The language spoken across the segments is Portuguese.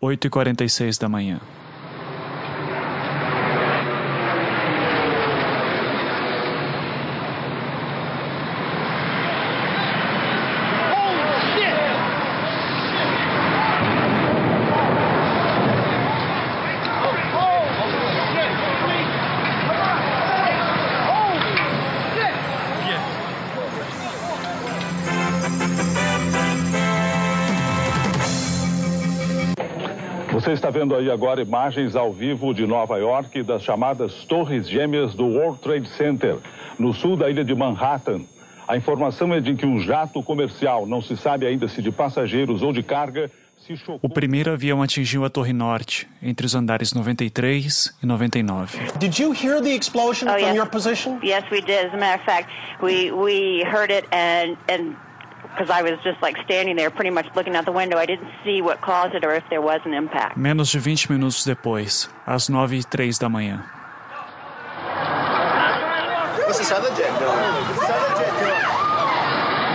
8h46 da manhã. Está vendo aí agora imagens ao vivo de Nova York das chamadas Torres Gêmeas do World Trade Center, no sul da ilha de Manhattan. A informação é de que um jato comercial, não se sabe ainda se de passageiros ou de carga, se chocou. O primeiro avião atingiu a Torre Norte, entre os andares 93 e 99. Did you hear the explosion Oh, from yes. your position? Yes, we did. As a matter of fact, we we heard it and and because I was just like standing there, pretty much looking out the window. I didn't see what caused it or if there was an impact. Menos de 20 minutos depois, às 9 e 03 da manhã. This is Southern Jet doing. Southern Jet doing.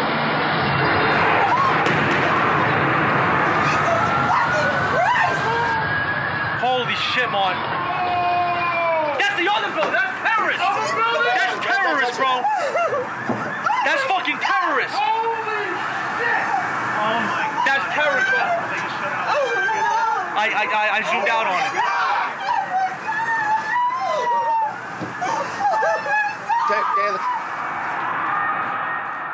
Holy shit, Martin. That's the other building. That's terrorists. Oh, That's terrorists, bro. That's fucking terrorists. Oh my. That's terrorists. bro. I, I, I, I zoomed out on it.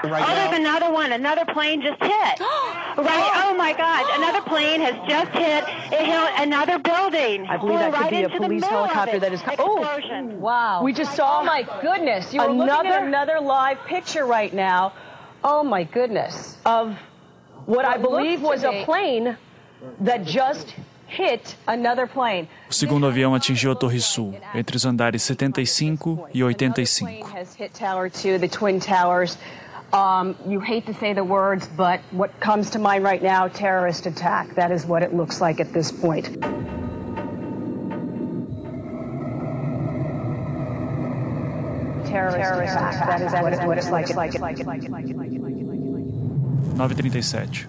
Right Oh, there's another one. Another plane just hit. right. Oh my God! Another plane has just hit. It hit another building. I believe that could right be a police middle helicopter that is co- Oh! Explosion. Wow. We just saw Oh my goodness, you were another looking at another live picture right now. Oh my goodness. of what I believe was a plane that just hit Another plane. O segundo avião atingiu a Torre Sul, entre os andares 75 e Another plane 85. has hit Tower 2, the Twin Towers. Um, you hate to say the words, but what comes to mind right now, terrorist attack. That is what it looks like at this point. Terrorist, attack. That is what it looks like. 9h37.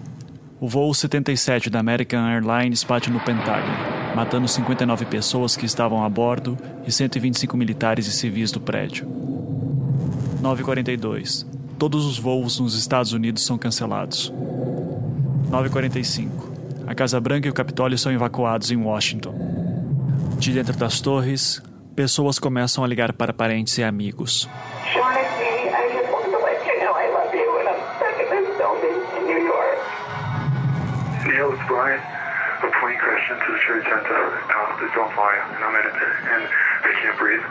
O voo 77 da American Airlines bate no Pentágono, matando 59 pessoas que estavam a bordo e 125 militares e civis do prédio. 9h42. Todos os voos nos Estados Unidos são cancelados. 9h45. A Casa Branca e o Capitólio são evacuados em Washington. De dentro das torres, pessoas começam a ligar para parentes e amigos. Brian. A plane crashed into the center out the Delphi, and I'm in it, and I can't breathe.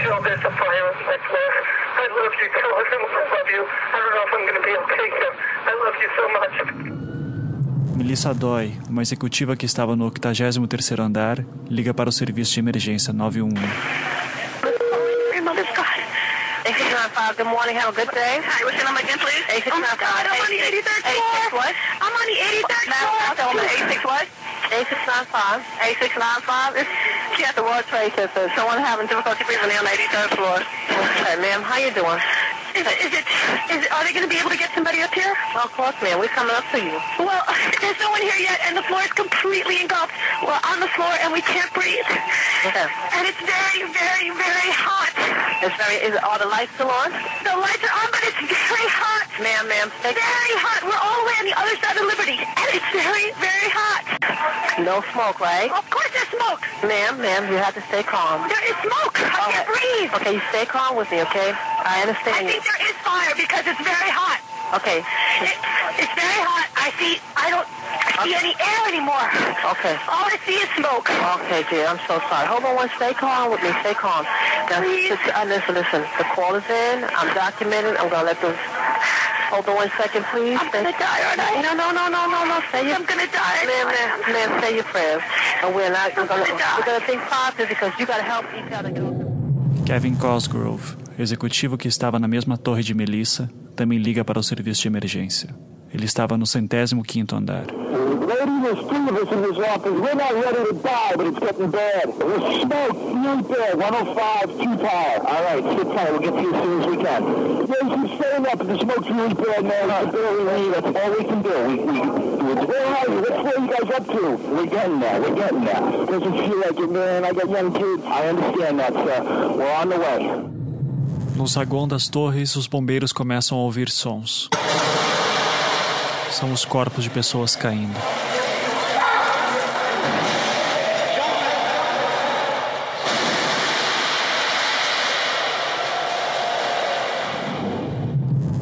Sean, there's a fire, I swear. I love you, Sean. I love you. I don't know if I'm going to be okay here. I love you so much. Melissa Doy, uma executiva que estava no 83º andar, liga para o serviço de emergência 911. A695, good morning. Have a good day. Hi, what's your number again, please? A695. Oh, my God, I'm on the 83rd floor. A6 what? I'm on the 83rd floor. Now, tell me, A6 what? A695. A695. It's, she at the World Trade Center. Someone having difficulty breathing on the 83rd floor. Okay, ma'am, how you doing? Is it, is it, is it, are they going to be able to get somebody up here? Well, of course, ma'am. We're coming up to you. Well, there's no one here yet, and the floor is completely engulfed. We're on the floor, and we can't breathe. Okay. And it's very, very, very hot. It's very, is are the lights still on? The lights are on, but it's very hot. Ma'am, ma'am. Very hot. We're all the way on the other side of Liberty, and it's very, very hot. No smoke, right? Of course there's smoke. Ma'am, ma'am, you have to stay calm. There is smoke. I can't breathe. Okay, you stay calm with me, okay? I understand. I think there is fire because it's very hot. Okay. It, it's very hot. I see, I don't see any air anymore. Okay. All I see is smoke. Okay, dear, I'm so sorry. Hold on one, stay calm with me, stay calm. Now, Please. listen, uh, listen, listen. The call is in. I'm documenting. I'm going to let them... Hold on one second, please. I'm going to die, aren't I? No, no, no, no, no, no. Say your... I'm going to die. Ma'am, ma'am, ma'am, say your prayers. And we're not... We're going to we're gonna think positive because you got to help each other get Kevin Cosgrove, executivo que estava na mesma torre de Melissa, também liga para o serviço de emergência. Ele estava no centésimo quinto andar. No saguão das torres, os bombeiros começam a ouvir sons. São os corpos de pessoas caindo.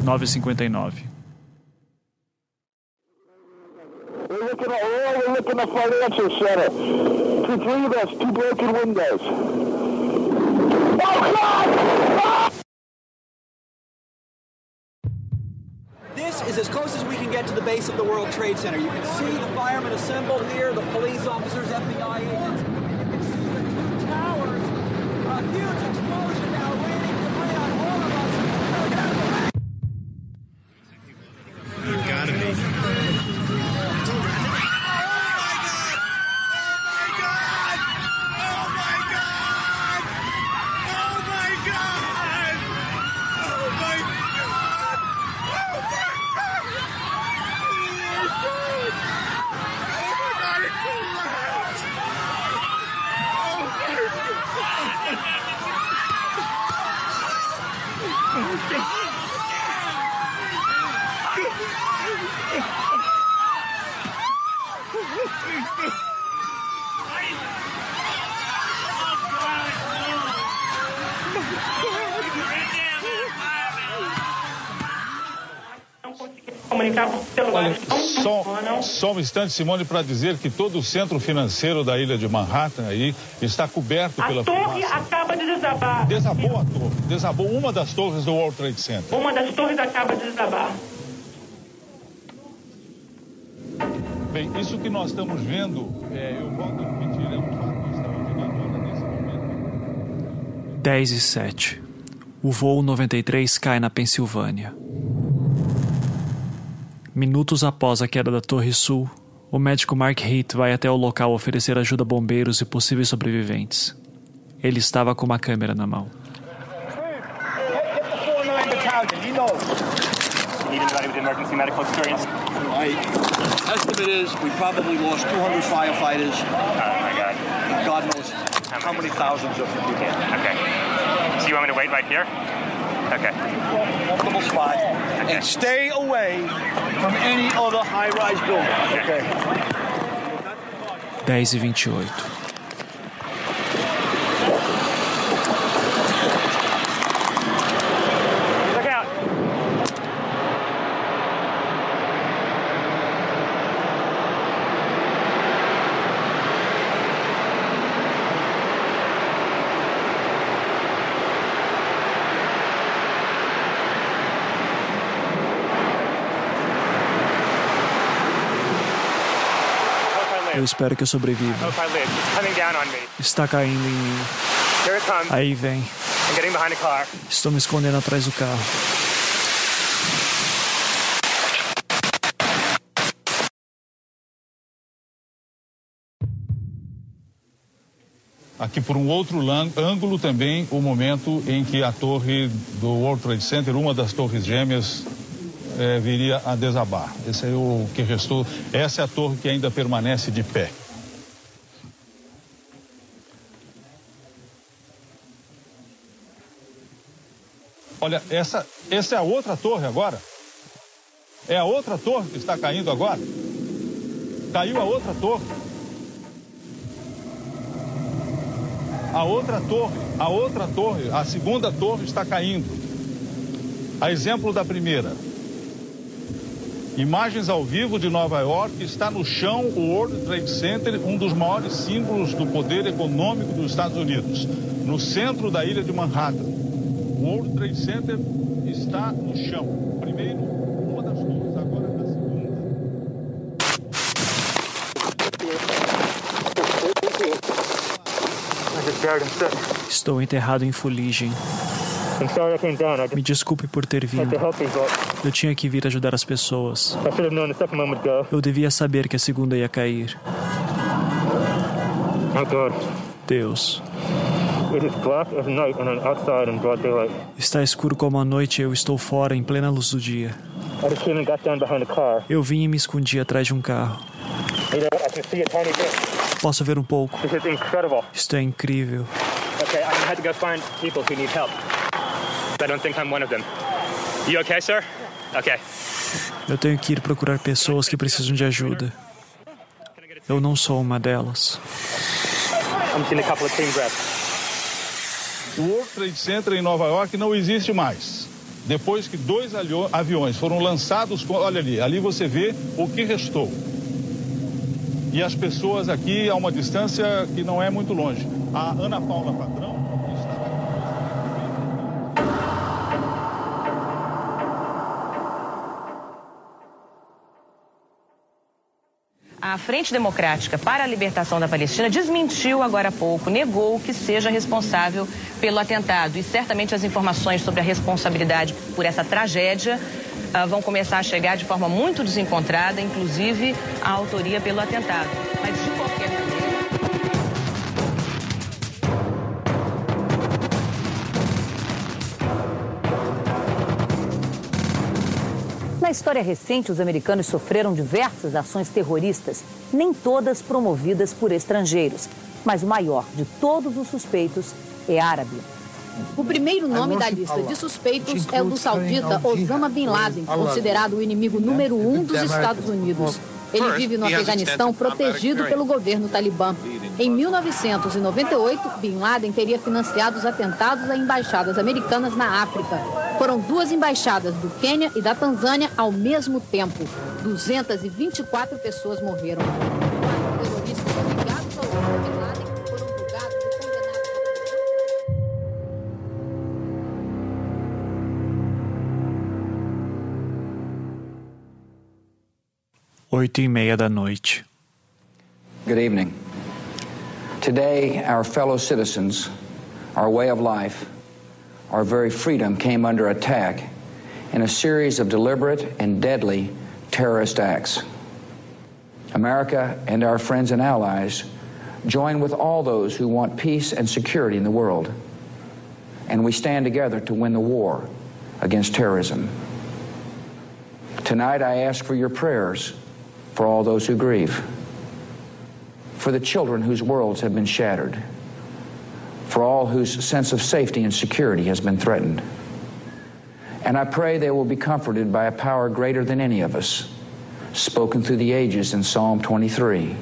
Nove cinquenta e nove. Looking at, financial center. Three of us, two broken windows. Oh, God! Get to the base of the World Trade Center. You can see the firemen assembled here, the police officers, FBI agents. Só um instante, Simone, para dizer que todo o centro financeiro da ilha de Manhattan aí está coberto A pela torre fumaça. acaba de desabar. Desabou a torre, desabou uma das torres do World Trade Center. Uma das torres acaba de desabar. Bem, isso que nós estamos vendo, é, eu volto a repetir, é um fato extraordinário. Nesse momento. 10 e 7. O voo 93 cai na Pensilvânia. Minutos após a queda da Torre Sul, o médico Mark Heath vai até o local oferecer ajuda a bombeiros e possíveis sobreviventes. Ele estava com uma câmera na mão. Need anybody with emergency medical experience? My estimate is we probably lost 200 firefighters. Oh how many thousands of people. Okay. So you want me to wait right here? Okay. Multiple spots. And stay away from any other high-rise building. Okay. 10 e 28. Espero que eu sobreviva. Está caindo em mim. Aí vem. Estou me escondendo atrás do carro. Aqui por um outro ângulo também o momento em que a torre do World Trade Center, uma das torres gêmeas, eh, viria a desabar. Esse é o que restou. Essa é a torre que ainda permanece de pé. Olha, essa, essa é a outra torre agora. É a outra torre que está caindo agora. Caiu a outra torre. A outra torre, a outra torre, a segunda torre está caindo. A exemplo da primeira. Imagens ao vivo de Nova York, está no chão o World Trade Center, um dos maiores símbolos do poder econômico dos Estados Unidos, no centro da ilha de Manhattan. O World Trade Center está no chão. Primeiro, uma das torres, agora a segunda. Estou enterrado em fuligem. I. I Me desculpe por ter had vindo. Eu tinha que vir ajudar as pessoas. I would go. Eu devia saber que a segunda ia cair. Oh. Deus. Está escuro como a noite e eu estou fora em plena luz do dia. I. Eu vim e me escondi atrás de um carro. I. Posso ver um pouco. Isto é incrível. Okay, gonna have to go find people who need help. I don't think I'm one of them. You okay, sir? Okay. Eu tenho que ir procurar pessoas que precisam de ajuda. Eu não sou uma delas. I'm seeing a couple of team breaths. O World Trade Center em Nova York não existe mais. Depois que dois aviões foram lançados, olha ali, ali você vê o que restou. E as pessoas aqui a uma distância que não é muito longe. A Ana Paula Padrão A Frente Democrática para a Libertação da Palestina desmentiu agora há pouco, negou que seja responsável pelo atentado. E certamente as informações sobre a responsabilidade por essa tragédia ah, vão começar a chegar de forma muito desencontrada, inclusive a autoria pelo atentado. Mas de qualquer Na história recente, os americanos sofreram diversas ações terroristas, nem todas promovidas por estrangeiros. Mas o maior de todos os suspeitos é árabe. O primeiro nome da lista de suspeitos é o do saudita Osama Bin Laden, considerado o inimigo número um dos Estados Unidos. Ele vive no Afeganistão protegido pelo governo talibã. Em 1998, Bin Laden teria financiado os atentados a embaixadas americanas na África. Foram duas embaixadas do Quênia e da Tanzânia ao mesmo tempo. 224 pessoas morreram. Oito e meia da noite. Good evening. Today, our fellow citizens, our way of life, our very freedom came under attack in a series of deliberate and deadly terrorist acts. America and our friends and allies join with all those who want peace and security in the world, and we stand together to win the war against terrorism. Tonight, I ask for your prayers for all those who grieve for the children whose worlds have been shattered, for all whose sense of safety and security has been threatened. And I pray they will be comforted by a power greater than any of us, spoken through the ages in Psalm 23.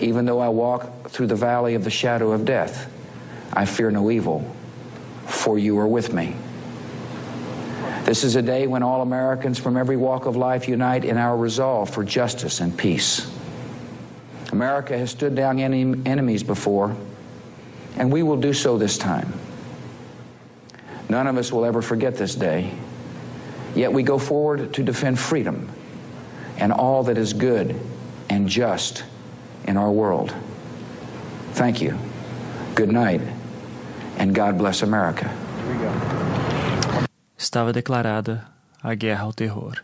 Even though I walk through the valley of the shadow of death, I fear no evil, for you are with me. This is a day when all Americans from every walk of life unite in our resolve for justice and peace. America has stood down any enemies before, and we will do so this time. None of us will ever forget this day, yet we go forward to defend freedom and all that is good and just in our world. Thank you. Good night, and God bless America. Estava declarada a guerra ao terror.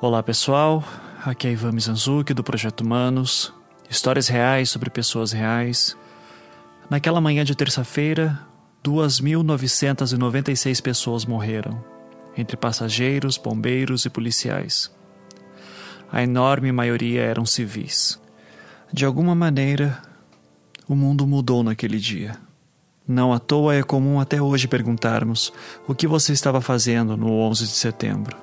Olá pessoal, aqui é Ivan Mizanzuki do Projeto Humanos, histórias reais sobre pessoas reais. Naquela manhã de terça-feira, 2.996 pessoas morreram, entre passageiros, bombeiros e policiais. A enorme maioria eram civis. De alguma maneira, o mundo mudou naquele dia. Não à toa é comum até hoje perguntarmos o que você estava fazendo no 11 de setembro.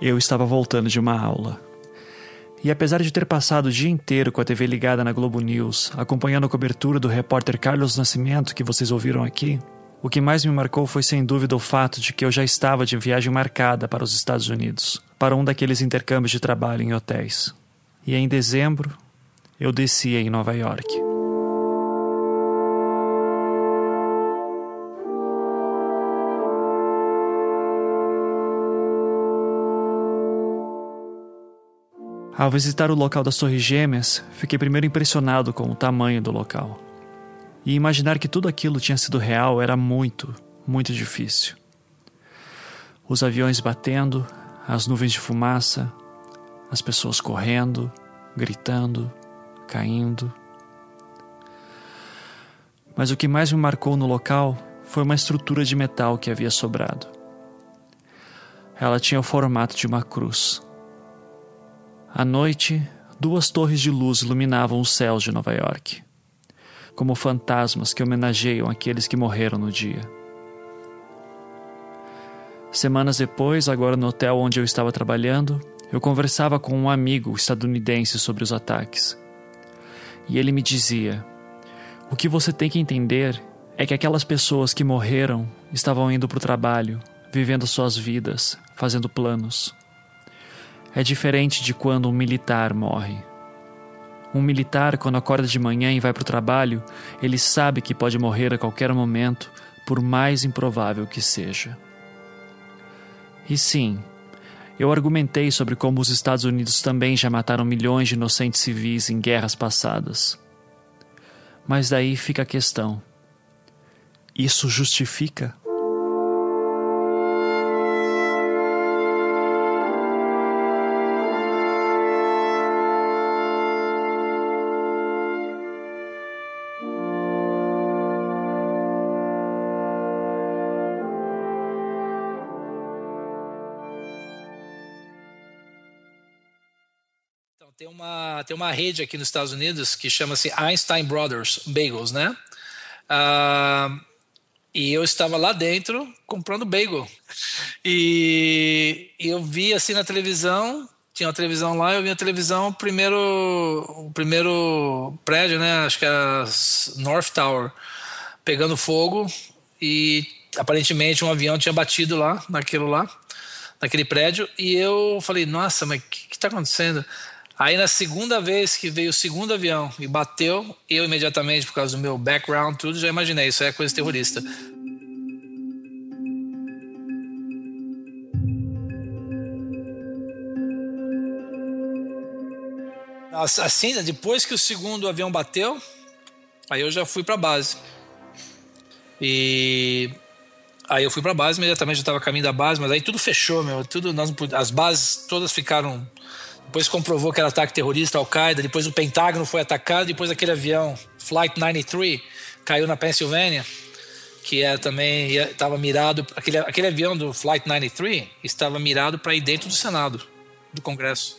Eu estava voltando de uma aula. E apesar de ter passado o dia inteiro com a TV ligada na Globo News, acompanhando a cobertura do repórter Carlos Nascimento que vocês ouviram aqui, o que mais me marcou foi sem dúvida o fato de que eu já estava de viagem marcada para os Estados Unidos, para um daqueles intercâmbios de trabalho em hotéis. E em dezembro, eu desci em Nova York. Ao visitar o local das Torres Gêmeas, fiquei primeiro impressionado com o tamanho do local. E imaginar que tudo aquilo tinha sido real era muito, muito difícil. Os aviões batendo, as nuvens de fumaça, as pessoas correndo, gritando, caindo. Mas o que mais me marcou no local foi uma estrutura de metal que havia sobrado. Ela tinha o formato de uma cruz. À noite, duas torres de luz iluminavam os céus de Nova York, como fantasmas que homenageiam aqueles que morreram no dia. Semanas depois, agora no hotel onde eu estava trabalhando, eu conversava com um amigo estadunidense sobre os ataques. E ele me dizia: O que você tem que entender é que aquelas pessoas que morreram estavam indo para o trabalho, vivendo suas vidas, fazendo planos é diferente de quando um militar morre. Um militar, quando acorda de manhã e vai para o trabalho, ele sabe que pode morrer a qualquer momento, por mais improvável que seja. E sim, eu argumentei sobre como os Estados Unidos também já mataram milhões de inocentes civis em guerras passadas. Mas daí fica a questão: isso justifica? Uma, tem uma rede aqui nos Estados Unidos que chama-se Einstein Brothers Bagels, né? Uh, e eu estava lá dentro comprando bagel. E, e, eu vi assim na televisão, tinha uma televisão lá, eu vi a televisão, o primeiro, o primeiro prédio, né? Acho que era North Tower, pegando fogo e aparentemente um avião tinha batido lá, naquilo lá, naquele prédio. E eu falei, nossa, mas o que está acontecendo? Aí na segunda vez que veio o segundo avião e bateu, eu imediatamente, por causa do meu background, tudo, já imaginei, isso é coisa terrorista. Assim, depois que o segundo avião bateu, aí eu já fui para base. E aí eu fui para base imediatamente, já estava caminho da base, mas aí tudo fechou, meu, tudo nós, as bases todas ficaram depois comprovou que era ataque terrorista, Al-Qaeda. Depois o Pentágono foi atacado. Depois aquele avião, Flight 93, caiu na Pensilvânia, que é também estava mirado. Aquele, aquele avião do Flight 93 estava mirado para ir dentro do Senado, do Congresso.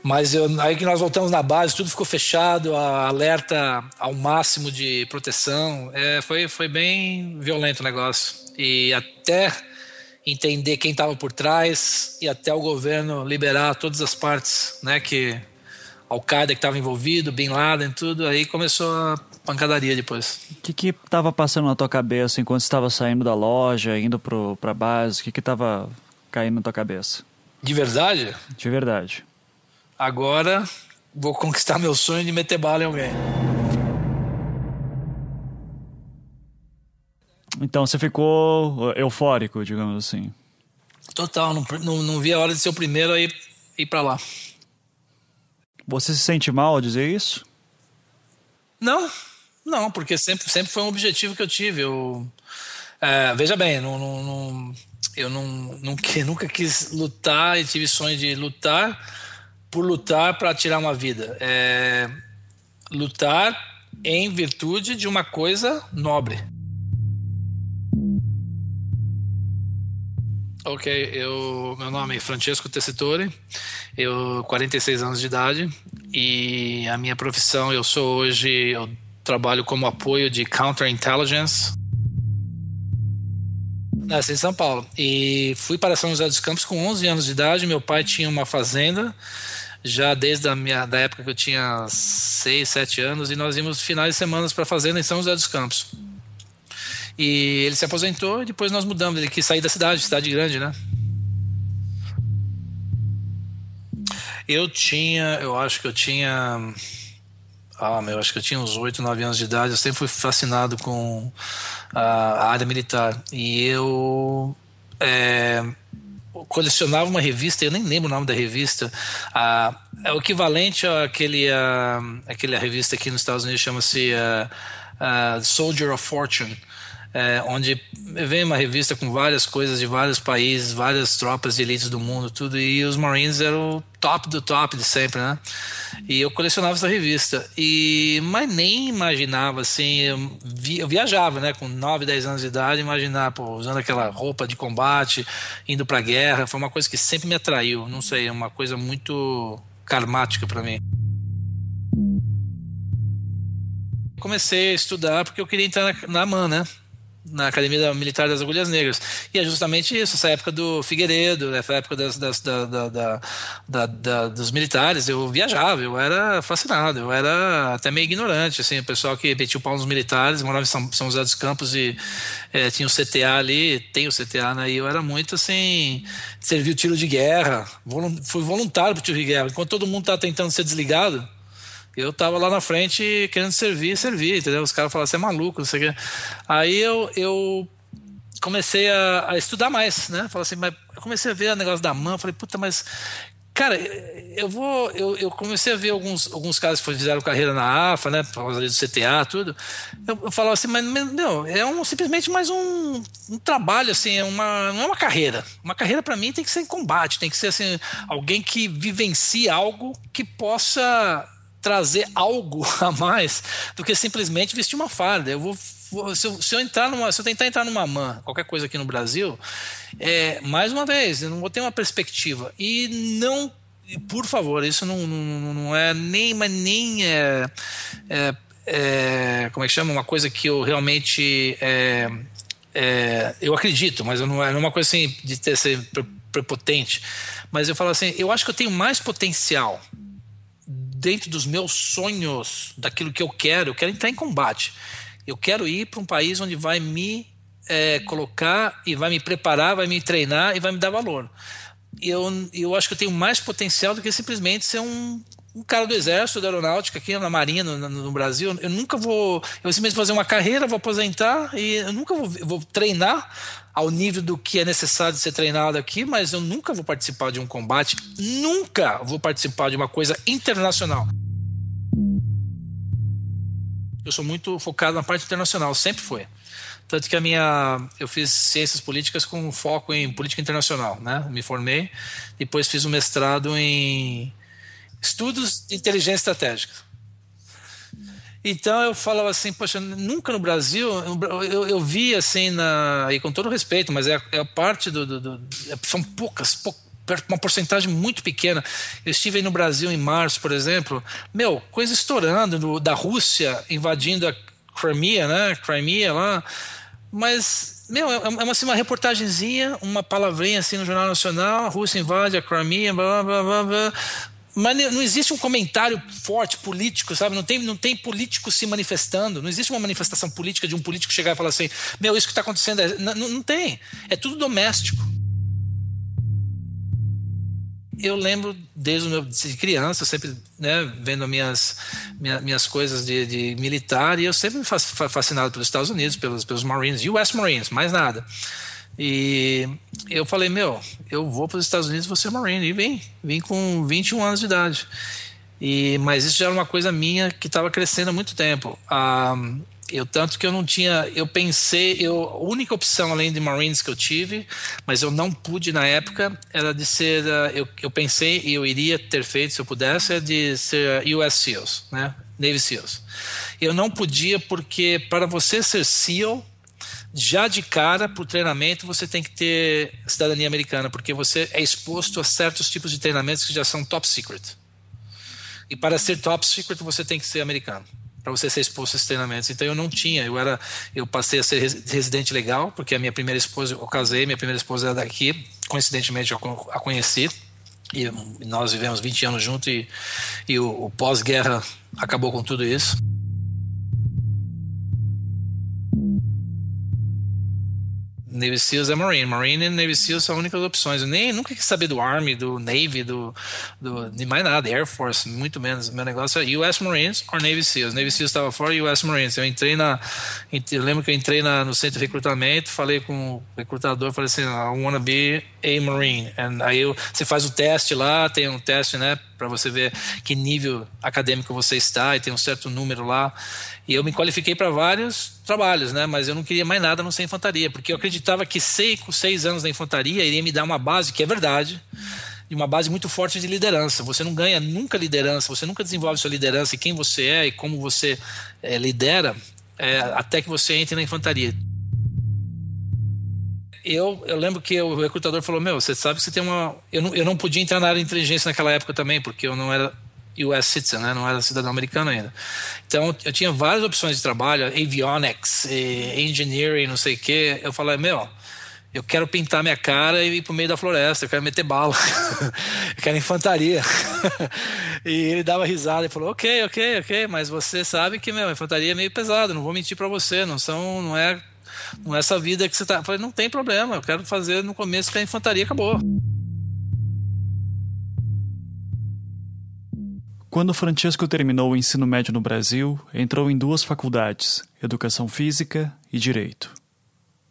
Mas eu, aí que nós voltamos na base, tudo ficou fechado, alerta ao máximo de proteção. É, foi, foi bem violento o negócio. E até entender quem estava por trás e até o governo liberar todas as partes, né, que Al-Qaeda que estava envolvido, Bin Laden, tudo, aí começou a pancadaria depois. O que que estava passando na tua cabeça enquanto estava saindo da loja, indo para a base? O que que estava caindo na tua cabeça? De verdade? De verdade. Agora vou conquistar meu sonho de meter bala em alguém. Então você ficou eufórico, digamos assim. Total, não, não, não vi a hora de ser o primeiro a ir, ir para lá. Você se sente mal ao dizer isso? Não, não, porque sempre, sempre foi um objetivo que eu tive. Eu, é, veja bem, não, não, não, eu não, nunca, nunca quis lutar e tive sonho de lutar por lutar para tirar uma vida. É, lutar em virtude de uma coisa nobre. Ok, eu, meu nome é Francesco Tessitore, eu 46 anos de idade e a minha profissão eu sou hoje eu trabalho como apoio de counterintelligence nessa em São Paulo e fui para São José dos Campos com 11 anos de idade. Meu pai tinha uma fazenda já desde a minha da época que eu tinha 6, 7 anos e nós íamos finais de semana para a fazenda em São José dos Campos. E ele se aposentou e depois nós mudamos. Ele quis sair da cidade, cidade grande, né? Eu tinha, eu acho que eu tinha. Ah, meu, acho que eu tinha uns 8, 9 anos de idade. Eu sempre fui fascinado com a área militar. E eu. É, colecionava uma revista, eu nem lembro o nome da revista, ah, é o equivalente àquele, ah, aquele revista aqui nos Estados Unidos chama-se ah, ah, Soldier of Fortune, é, onde vem uma revista com várias coisas de vários países, várias tropas de elites do mundo, tudo, e os Marines eram o top do top de sempre, né? E eu colecionava essa revista, e mas nem imaginava assim, eu, vi, eu viajava, né, com 9, 10 anos de idade, imaginar, pô, usando aquela roupa de combate, indo pra guerra, foi uma coisa que sempre me atraiu, não sei, é uma coisa muito karmática para mim. Comecei a estudar porque eu queria entrar na, na né? Na Academia Militar das Agulhas Negras. E é justamente isso, essa época do Figueiredo, essa época das, das, da, da, da, dos militares, eu viajava, eu era fascinado, eu era até meio ignorante, assim, o pessoal que metia o pau nos militares, morava em São, São José dos Campos e é, tinha o CTA ali, tem o CTA, né, e eu era muito, assim, servi o tiro de guerra, fui voluntário pro tiro de guerra, enquanto todo mundo tá tentando ser desligado, eu tava lá na frente querendo servir, servir, entendeu? Os caras falaram, você é maluco, não sei o quê. Aí eu, eu comecei a, a, estudar mais, né? Falei assim, mas eu comecei a ver o negócio da mão, falei, puta, mas Cara, eu vou. Eu, eu, comecei a ver alguns, alguns caras que fizeram carreira na AFA, né? Por causa do CTA, tudo. Eu, eu falava assim, mas, meu, é um, simplesmente mais um, um trabalho, assim, é uma, não é uma carreira. Uma carreira para mim tem que ser em combate, tem que ser assim, alguém que vivencie algo que possa trazer algo a mais do que simplesmente vestir uma farda. Eu vou se eu, se eu, entrar numa, se eu tentar entrar numa man, qualquer coisa aqui no Brasil, é, mais uma vez, eu não vou ter uma perspectiva. E não, por favor, isso não, não, não é nem, mas nem é, é, é, como é que chama? Uma coisa que eu realmente é, é, eu acredito, mas não é, não é uma coisa assim de ter ser prepotente. Mas eu falo assim, eu acho que eu tenho mais potencial dentro dos meus sonhos, daquilo que eu quero, eu quero entrar em combate. Eu quero ir para um país onde vai me é, colocar e vai me preparar, vai me treinar e vai me dar valor. Eu, eu acho que eu tenho mais potencial do que simplesmente ser um, um cara do exército, da aeronáutica aqui na marinha no, no, Brasil. Eu nunca vou, eu simplesmente vou fazer uma carreira, vou aposentar e eu nunca vou, vou treinar ao nível do que é necessário ser treinado aqui, mas eu nunca vou participar de um combate, nunca vou participar de uma coisa internacional. Eu sou muito focado na parte internacional, sempre foi. Tanto que a minha. Eu fiz ciências políticas com foco em política internacional, né? Me formei, depois fiz um mestrado em estudos de inteligência estratégica. Então eu falava assim, poxa, nunca no Brasil, eu, eu vi assim, na, e com todo respeito, mas é, é parte do, do, do São poucas, pou, uma porcentagem muito pequena. Eu estive aí no Brasil em março, por exemplo, meu, coisa estourando, do, da Rússia invadindo a Crimea, né? Crimea lá, mas meu, é, é uma, assim, uma reportagenzinha, uma palavrinha assim no Jornal Nacional, a Rússia invade a Crimea, blá, blá, blá, blá, mas não existe um comentário forte político, sabe? Não tem, não tem político se manifestando. Não existe uma manifestação política de um político chegar e falar assim: meu, isso que está acontecendo. É... Não, não tem. É tudo doméstico. Eu lembro desde meu de criança, sempre né, vendo minhas, minhas, minhas coisas de, de, militar, e eu sempre me fascinado pelos Estados Unidos, pelos, pelos Marines, US Marines, mais nada. E eu falei, meu, eu vou para os Estados Unidos, vou ser Marine. E vim, vim com 21 anos de idade. E, mas isso já era uma coisa minha que estava crescendo há muito tempo. Ah, eu tanto que eu não tinha, eu pensei, eu, a única opção além de Marines que eu tive, mas eu não pude na época, era de ser, ah, eu, eu pensei e eu iria ter feito se eu pudesse, é de ser US SEALs, né? Navy SEALs. Eu não podia porque para você ser SEAL já de cara para o treinamento você tem que ter cidadania americana, porque você é exposto a certos tipos de treinamentos que já são top secret. E para ser top secret você tem que ser americano, para você ser exposto a esses treinamentos. Então eu não tinha, eu era, eu passei a ser residente legal, porque a minha primeira esposa, eu casei, minha primeira esposa era daqui, coincidentemente eu a conheci. E nós vivemos 20 anos juntos e, e o, o pós-guerra acabou com tudo isso. Navy SEALs é Marine. Marine e Navy SEALs são as únicas opções. Eu nem nunca quis saber do Army, do Navy, do, do de mais nada, Air Force, muito menos. Meu negócio é US Marines ou Navy SEALs. Navy SEALs estava fora US Marines. Eu entrei na. Eu lembro que eu entrei na, no centro de recrutamento, falei com o recrutador, falei assim: I wanna be a Marine. And aí eu, você faz o teste lá, tem um teste, né, para você ver que nível acadêmico você está e tem um certo número lá. E eu me qualifiquei para vários trabalhos, né? Mas eu não queria mais nada não ser infantaria, porque eu acreditava que seis, com seis anos na infantaria iria me dar uma base, que é verdade, de uma base muito forte de liderança. Você não ganha nunca liderança, você nunca desenvolve sua liderança e quem você é e como você é, lidera é, até que você entre na infantaria. Eu, eu lembro que o recrutador falou: Meu, você sabe que você tem uma. Eu não, eu não podia entrar na área de inteligência naquela época também, porque eu não era US citizen, né? não era cidadão americano ainda. Então eu tinha várias opções de trabalho, avionics, engineering, não sei o quê. Eu falei, meu, eu quero pintar minha cara e ir pro meio da floresta, eu quero meter bala, eu quero infantaria. e ele dava risada e falou, ok, ok, ok, mas você sabe que, meu, infantaria é meio pesado, não vou mentir para você, não são, não é, não é essa vida que você tá. Eu falei, não tem problema, eu quero fazer no começo que a infantaria acabou. Quando Francesco terminou o ensino médio no Brasil, entrou em duas faculdades, Educação Física e Direito.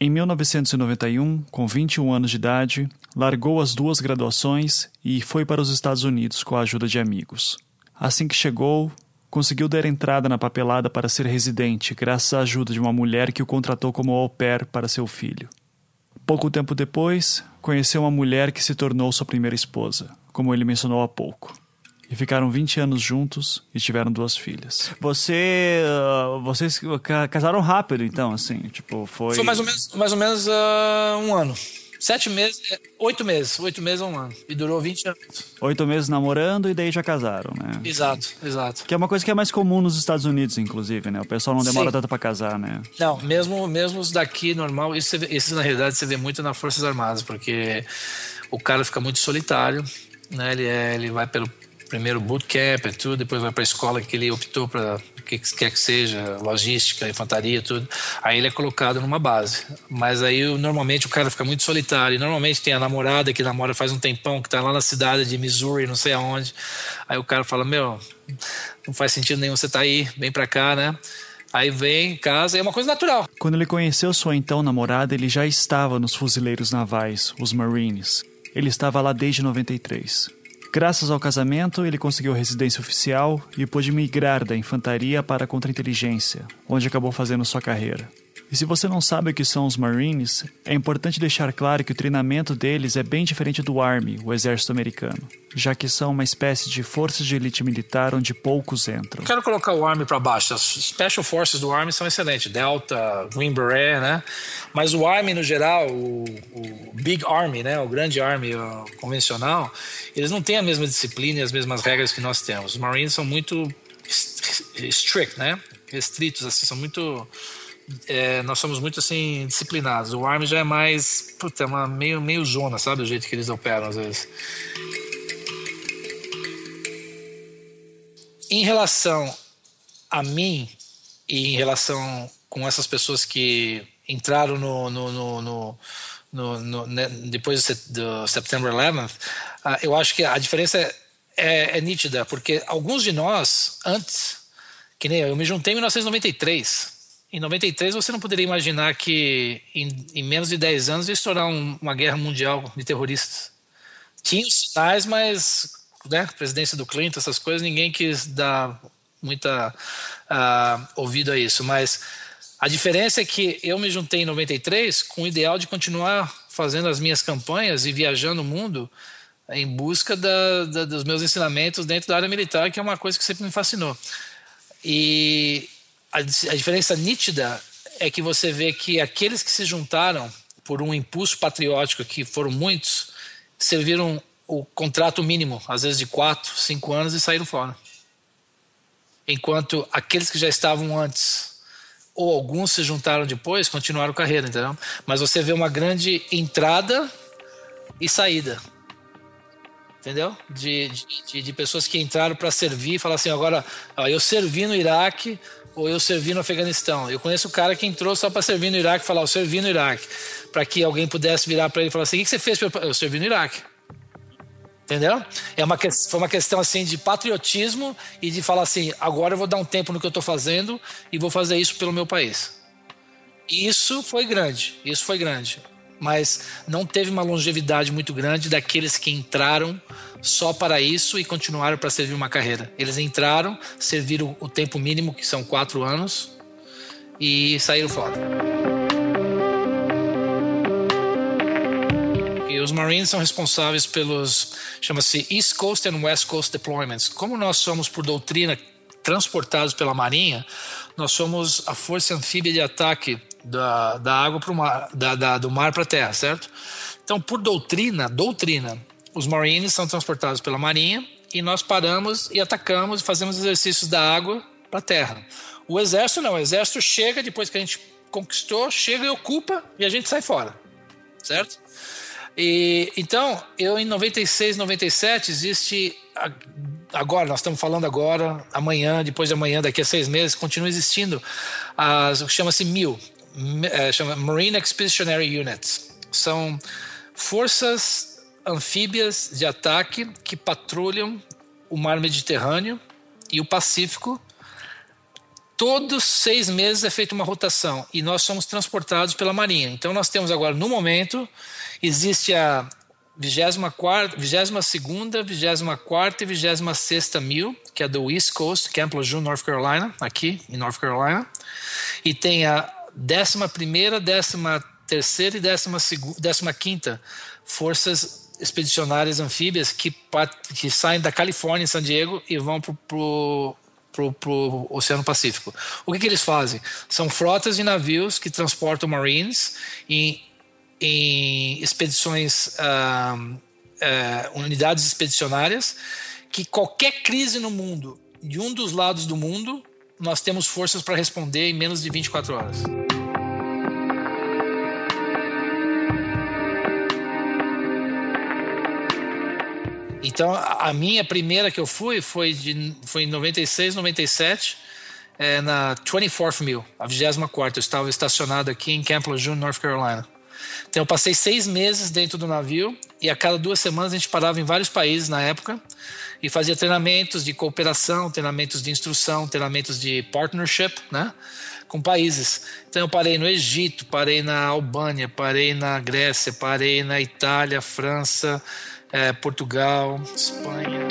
Em 1991, com 21 anos de idade, largou as duas graduações e foi para os Estados Unidos com a ajuda de amigos. Assim que chegou, conseguiu dar entrada na papelada para ser residente, graças à ajuda de uma mulher que o contratou como au pair para seu filho. Pouco tempo depois, conheceu uma mulher que se tornou sua primeira esposa, como ele mencionou há pouco. E ficaram 20 anos juntos e tiveram duas filhas. Você. Uh, vocês casaram rápido, então, assim? Tipo, foi. Foi mais ou menos, mais ou menos uh, um ano. Sete meses, oito meses, oito meses a um ano. E durou 20 anos. Oito meses namorando e daí já casaram, né? Exato, exato. Que é uma coisa que é mais comum nos Estados Unidos, inclusive, né? O pessoal não demora Sim. tanto para casar, né? Não, mesmo, mesmo os daqui, normal, isso, isso na realidade você vê muito nas Forças Armadas, porque o cara fica muito solitário, né? Ele, é, ele vai pelo primeiro bootcamp e tudo, depois vai para a escola que ele optou para que quer que seja, logística, infantaria, tudo. Aí ele é colocado numa base. Mas aí normalmente o cara fica muito solitário. Normalmente tem a namorada que namora faz um tempão, que está lá na cidade de Missouri, não sei aonde. Aí o cara fala: Meu, não faz sentido nenhum você tá aí, vem para cá, né? Aí vem, casa, é uma coisa natural. Quando ele conheceu sua então namorada, ele já estava nos fuzileiros navais, os Marines. Ele estava lá desde 93. Graças ao casamento, ele conseguiu residência oficial e pôde migrar da infantaria para a contra-inteligência, onde acabou fazendo sua carreira. E se você não sabe o que são os Marines, é importante deixar claro que o treinamento deles é bem diferente do Army, o exército americano, já que são uma espécie de forças de elite militar onde poucos entram. Quero colocar o Army para baixo. As Special Forces do Army são excelentes, Delta, Green Beret, né? Mas o Army no geral, o, o Big Army, né? O grande Army o convencional, eles não têm a mesma disciplina e as mesmas regras que nós temos. Os Marines são muito strict, né? Restritos, assim, são muito é, nós somos muito assim disciplinados. O Army já é mais, puta, é uma meio meio zona, sabe, o jeito que eles operam às vezes. Em relação a mim e em relação com essas pessoas que entraram no, no, no, no né, depois do September 11th, uh, eu acho que a diferença é, é, é, nítida, porque alguns de nós, antes, que nem eu, eu me juntei em 1993, em 93 você não poderia imaginar que em, em menos de 10 anos ia estourar um, uma guerra mundial de terroristas. Tinha os sinais, mas né, presidência do Clinton, essas coisas, ninguém quis dar muita uh, ouvido a isso. Mas a diferença é que eu me juntei em 93 com o ideal de continuar fazendo as minhas campanhas e viajando o mundo em busca da, da, dos meus ensinamentos dentro da área militar, que é uma coisa que sempre me fascinou. E a, a diferença nítida é que você vê que aqueles que se juntaram por um impulso patriótico, que foram muitos, serviram o contrato mínimo, às vezes de quatro, cinco anos, e saíram fora. Enquanto aqueles que já estavam antes, ou alguns se juntaram depois, continuaram carreira, entendeu? Mas você vê uma grande entrada e saída. Entendeu? De, de, de pessoas que entraram para servir e falaram assim: agora, ó, eu servi no Iraque, ou eu servi no Afeganistão. Eu conheço o cara que entrou só para servir no Iraque, falar, eu servi no Iraque, para que alguém pudesse virar para ele e falar assim: o que você fez? Eu servi no Iraque. Entendeu? É uma, foi uma questão assim de patriotismo e de falar assim: agora eu vou dar um tempo no que eu estou fazendo e vou fazer isso pelo meu país. Isso foi grande, isso foi grande. Mas não teve uma longevidade muito grande daqueles que entraram só para isso e continuaram para servir uma carreira. Eles entraram, serviram o tempo mínimo, que são quatro anos, e saíram fora. E os Marines são responsáveis pelos, chama-se East Coast and West Coast Deployments. Como nós somos, por doutrina, transportados pela Marinha, nós somos a força anfíbia de ataque da, da água para o mar, da, da, do mar para a terra, certo? Então, por doutrina, doutrina, os Marines são transportados pela Marinha e nós paramos e atacamos e fazemos exercícios da água para a terra. O exército não, o exército chega depois que a gente conquistou, chega e ocupa e a gente sai fora, certo? E então, eu em 96, 97 existe agora, nós estamos falando agora, amanhã, depois de amanhã, daqui a seis meses, continua existindo as chama-se MIL, chama Marine Expeditionary Units. São forças anfíbias de ataque que patrulham o mar Mediterrâneo e o Pacífico. Todos seis meses é feita uma rotação e nós somos transportados pela Marinha. Então nós temos agora, no momento, existe a 24, 22ª, 24 e 26 mil, que é do East Coast, Camp Lejeune, North Carolina, aqui em North Carolina. E tem a 11ª, 13ª e 15ª Forças Expedicionárias Anfíbias que, que saem da Califórnia, San Diego, e vão para o Oceano Pacífico. O que, que, eles fazem? São frotas de navios que transportam Marines em, em expedições, uh, unidades expedicionárias, que qualquer crise no mundo, de um dos lados do mundo, nós temos forças para responder em menos de 24 horas. Então, a minha primeira que eu fui foi, de, foi em 96, 97, é, na 24th Mil, a 24 Eu estava estacionado aqui em Camp Lejeune, North Carolina. Então, eu passei seis meses dentro do navio e a cada duas semanas a gente parava em vários países na época e fazia treinamentos de cooperação, treinamentos de instrução, treinamentos de partnership, né? Com países. Então eu parei no Egito, parei na Albânia, parei na Grécia, parei na Itália, França, é, Portugal, Espanha.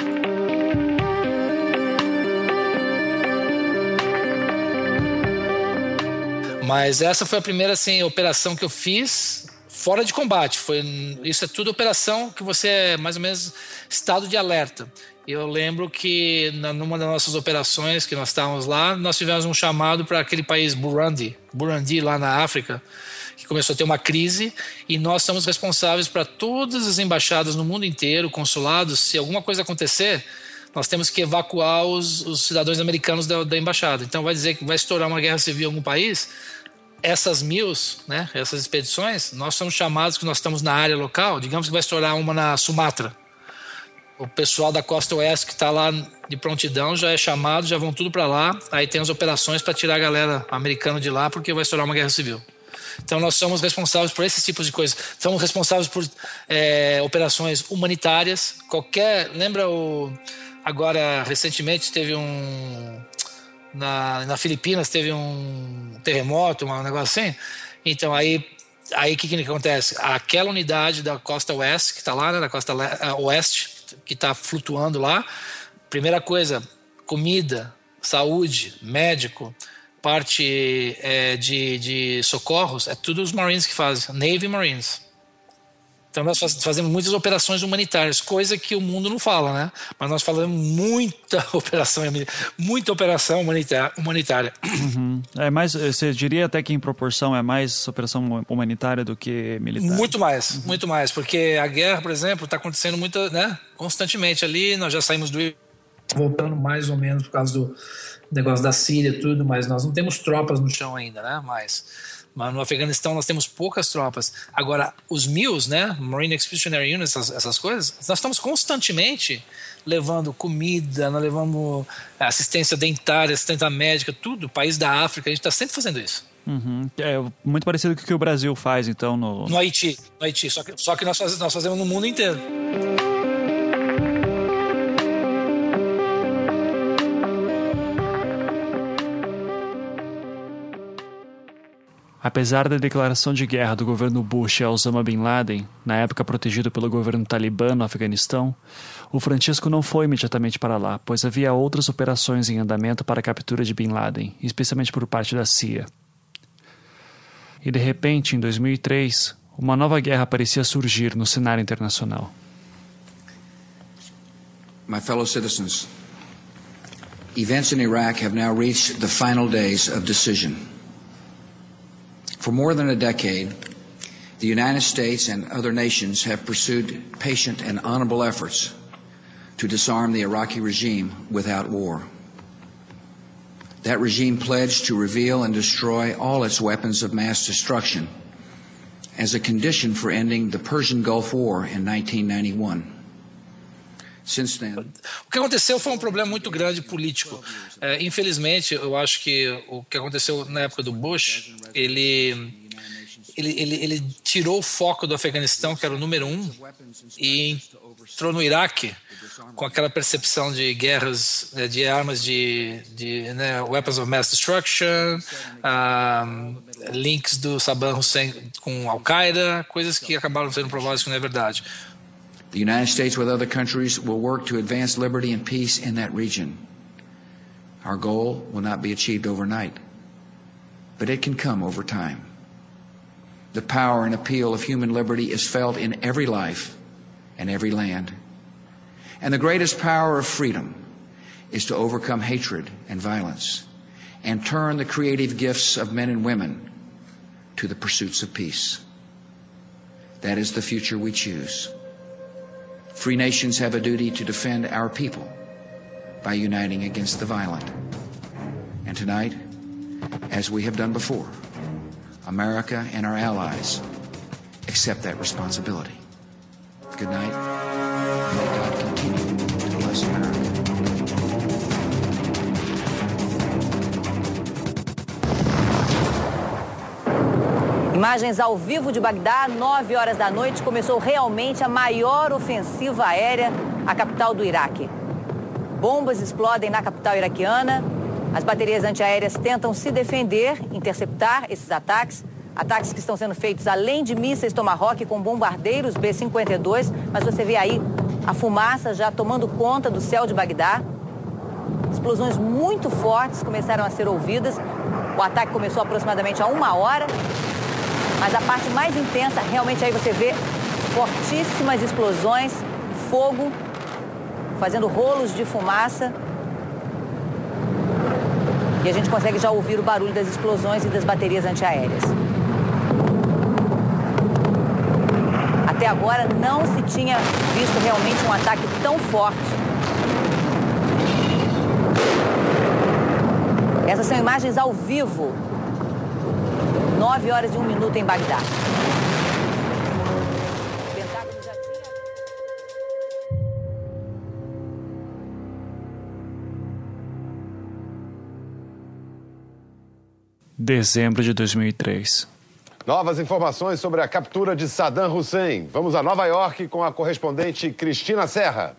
Mas essa foi a primeira assim, operação que eu fiz fora de combate. Foi, isso é tudo operação que você é mais ou menos estado de alerta. Eu lembro que numa das nossas operações que nós estávamos lá, nós tivemos um chamado para aquele país Burundi, Burundi lá na África, que começou a ter uma crise e nós somos responsáveis para todas as embaixadas no mundo inteiro, consulados, se alguma coisa acontecer, nós temos que evacuar os, os cidadãos americanos da, da, embaixada. Então vai dizer que vai estourar uma guerra civil em algum país, essas mils, né, essas expedições, nós somos chamados que nós estamos na área local, digamos que vai estourar uma na Sumatra o pessoal da costa oeste que está lá de prontidão já é chamado, já vão tudo para lá. Aí tem as operações para tirar a galera americana de lá, porque vai estourar uma guerra civil. Então nós somos responsáveis por esses tipos de coisas. Somos responsáveis por é, operações humanitárias. Qualquer, lembra o agora recentemente teve um na, na Filipinas teve um terremoto, um negócio assim. Então aí aí o que, que acontece? Aquela unidade da costa oeste que está lá, né, da costa oeste que está flutuando lá. Primeira coisa, comida, saúde, médico, parte é, de, de socorros, é tudo os Marines que fazem, Navy Marines. Então nós fazemos muitas operações humanitárias, coisa que o mundo não fala, né? Mas nós falamos muita operação, muita operação humanitária. Uhum. É mais, você diria até que em proporção é mais operação humanitária do que militar? Muito mais, uhum. muito mais, porque a guerra, por exemplo, está acontecendo muito, né? Constantemente ali, nós já saímos do voltando mais ou menos por causa do negócio da Síria e tudo, mas nós não temos tropas no chão ainda, né? Mas Mas no Afeganistão nós temos poucas tropas. Agora, os MILs, né, Marine Expeditionary Units, essas, essas coisas, nós estamos constantemente levando comida, nós levamos assistência dentária, assistência médica, tudo, país da África, a gente está sempre fazendo isso. Uhum. É muito parecido com o que o Brasil faz, então, no... No Haiti, no Haiti, só que, só que nós, faz, nós fazemos no mundo inteiro. Apesar da declaração de guerra do governo Bush a Osama Bin Laden, na época protegido pelo governo talibã no Afeganistão, o Francisco não foi imediatamente para lá, pois havia outras operações em andamento para a captura de Bin Laden, especialmente por parte da CIA. E de repente, em 2003, uma nova guerra parecia surgir no cenário internacional. My fellow citizens, events in Iraq have now reached the final days of decision. For more than a decade, the United States and other nations have pursued patient and honorable efforts to disarm the Iraqi regime without war. That regime pledged to reveal and destroy all its weapons of mass destruction as a condition for ending the Persian Gulf War in 1991. O que aconteceu foi um problema muito grande político. É, infelizmente, eu acho que o que aconteceu na época do Bush, ele, ele, ele, ele tirou o foco do Afeganistão, que era o número um, e entrou no Iraque com aquela percepção de guerras, né, de armas de, de né, weapons of mass destruction, um, links do Saddam Hussein com Al-Qaeda, coisas que acabaram sendo provadas que não é verdade. The United States, with other countries, will work to advance liberty and peace in that region. Our goal will not be achieved overnight, but it can come over time. The power and appeal of human liberty is felt in every life and every land. And the greatest power of freedom is to overcome hatred and violence and turn the creative gifts of men and women to the pursuits of peace. That is the future we choose. Free nations have a duty to defend our people by uniting against the violent. And tonight, as we have done before, America and our allies accept that responsibility. Good night. Imagens ao vivo de Bagdá, 9 horas da noite, começou realmente a maior ofensiva aérea à capital do Iraque. Bombas explodem na capital iraquiana, as baterias antiaéreas tentam se defender, interceptar esses ataques. Ataques que estão sendo feitos além de mísseis Tomahawk com bombardeiros B-52, mas você vê aí a fumaça já tomando conta do céu de Bagdá. Explosões muito fortes começaram a ser ouvidas. O ataque começou aproximadamente a uma hora, mas a parte mais intensa, realmente aí você vê fortíssimas explosões, fogo, fazendo rolos de fumaça. E a gente consegue já ouvir o barulho das explosões e das baterias antiaéreas. Até agora não se tinha visto realmente um ataque tão forte. Essas são imagens ao vivo 9 horas e 1 minuto em Bagdá. Dezembro de 2003. Novas informações sobre a captura de Saddam Hussein. Vamos a Nova York com a correspondente Cristina Serra.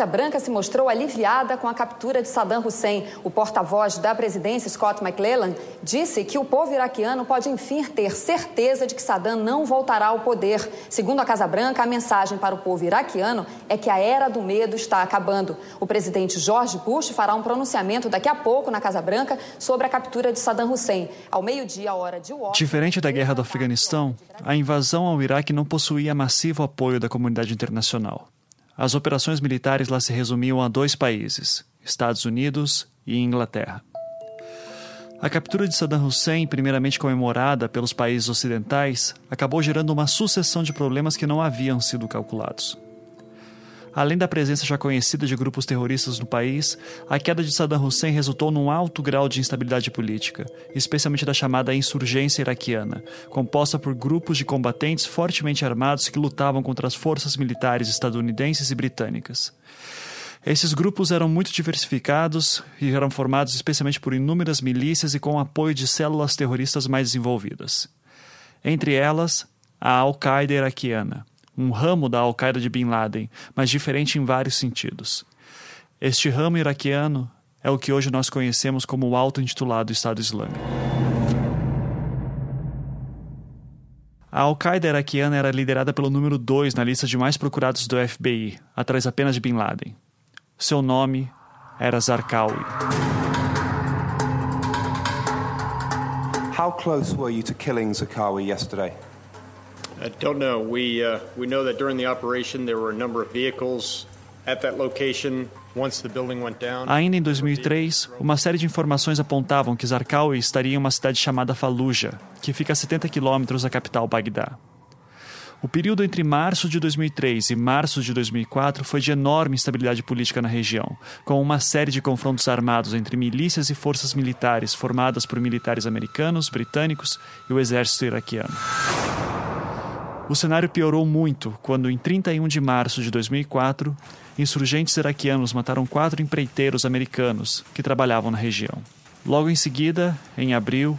A Casa Branca se mostrou aliviada com a captura de Saddam Hussein. O porta-voz da presidência, Scott McClellan, disse que o povo iraquiano pode enfim ter certeza de que Saddam não voltará ao poder. Segundo a Casa Branca, a mensagem para o povo iraquiano é que a era do medo está acabando. O presidente George Bush fará um pronunciamento daqui a pouco na Casa Branca sobre a captura de Saddam Hussein. Ao meio-dia, hora de Washington. Diferente da guerra do Afeganistão, a invasão ao Iraque não possuía massivo apoio da comunidade internacional. As operações militares lá se resumiam a dois países, Estados Unidos e Inglaterra. A captura de Saddam Hussein, primeiramente comemorada pelos países ocidentais, acabou gerando uma sucessão de problemas que não haviam sido calculados. Além da presença já conhecida de grupos terroristas no país, a queda de Saddam Hussein resultou num alto grau de instabilidade política, especialmente da chamada insurgência iraquiana, composta por grupos de combatentes fortemente armados que lutavam contra as forças militares estadunidenses e britânicas. Esses grupos eram muito diversificados e eram formados especialmente por inúmeras milícias e com apoio de células terroristas mais desenvolvidas. Entre elas, a Al-Qaeda iraquiana, um ramo da Al-Qaeda de Bin Laden, mas diferente em vários sentidos. Este ramo iraquiano é o que hoje nós conhecemos como o auto-intitulado Estado Islâmico. A Al-Qaeda iraquiana era liderada pelo número 2 na lista de mais procurados do FBI, atrás apenas de Bin Laden. Seu nome era Zarqawi. How close were you to killing Zarqawi yesterday? I don't know. We uh, we know that during the operation there were a number of vehicles at that location. Ainda em 2003, uma série de informações apontavam que Zarqawi estaria em uma cidade chamada Fallujah, que fica a 70 quilômetros da capital Bagdá. O período entre março de 2003 e março de 2004 foi de enorme instabilidade política na região, com uma série de confrontos armados entre milícias e forças militares formadas por militares americanos, britânicos e o exército iraquiano. O cenário piorou muito quando, em 31 de março de 2004, insurgentes iraquianos mataram quatro empreiteiros americanos que trabalhavam na região. Logo em seguida, em abril,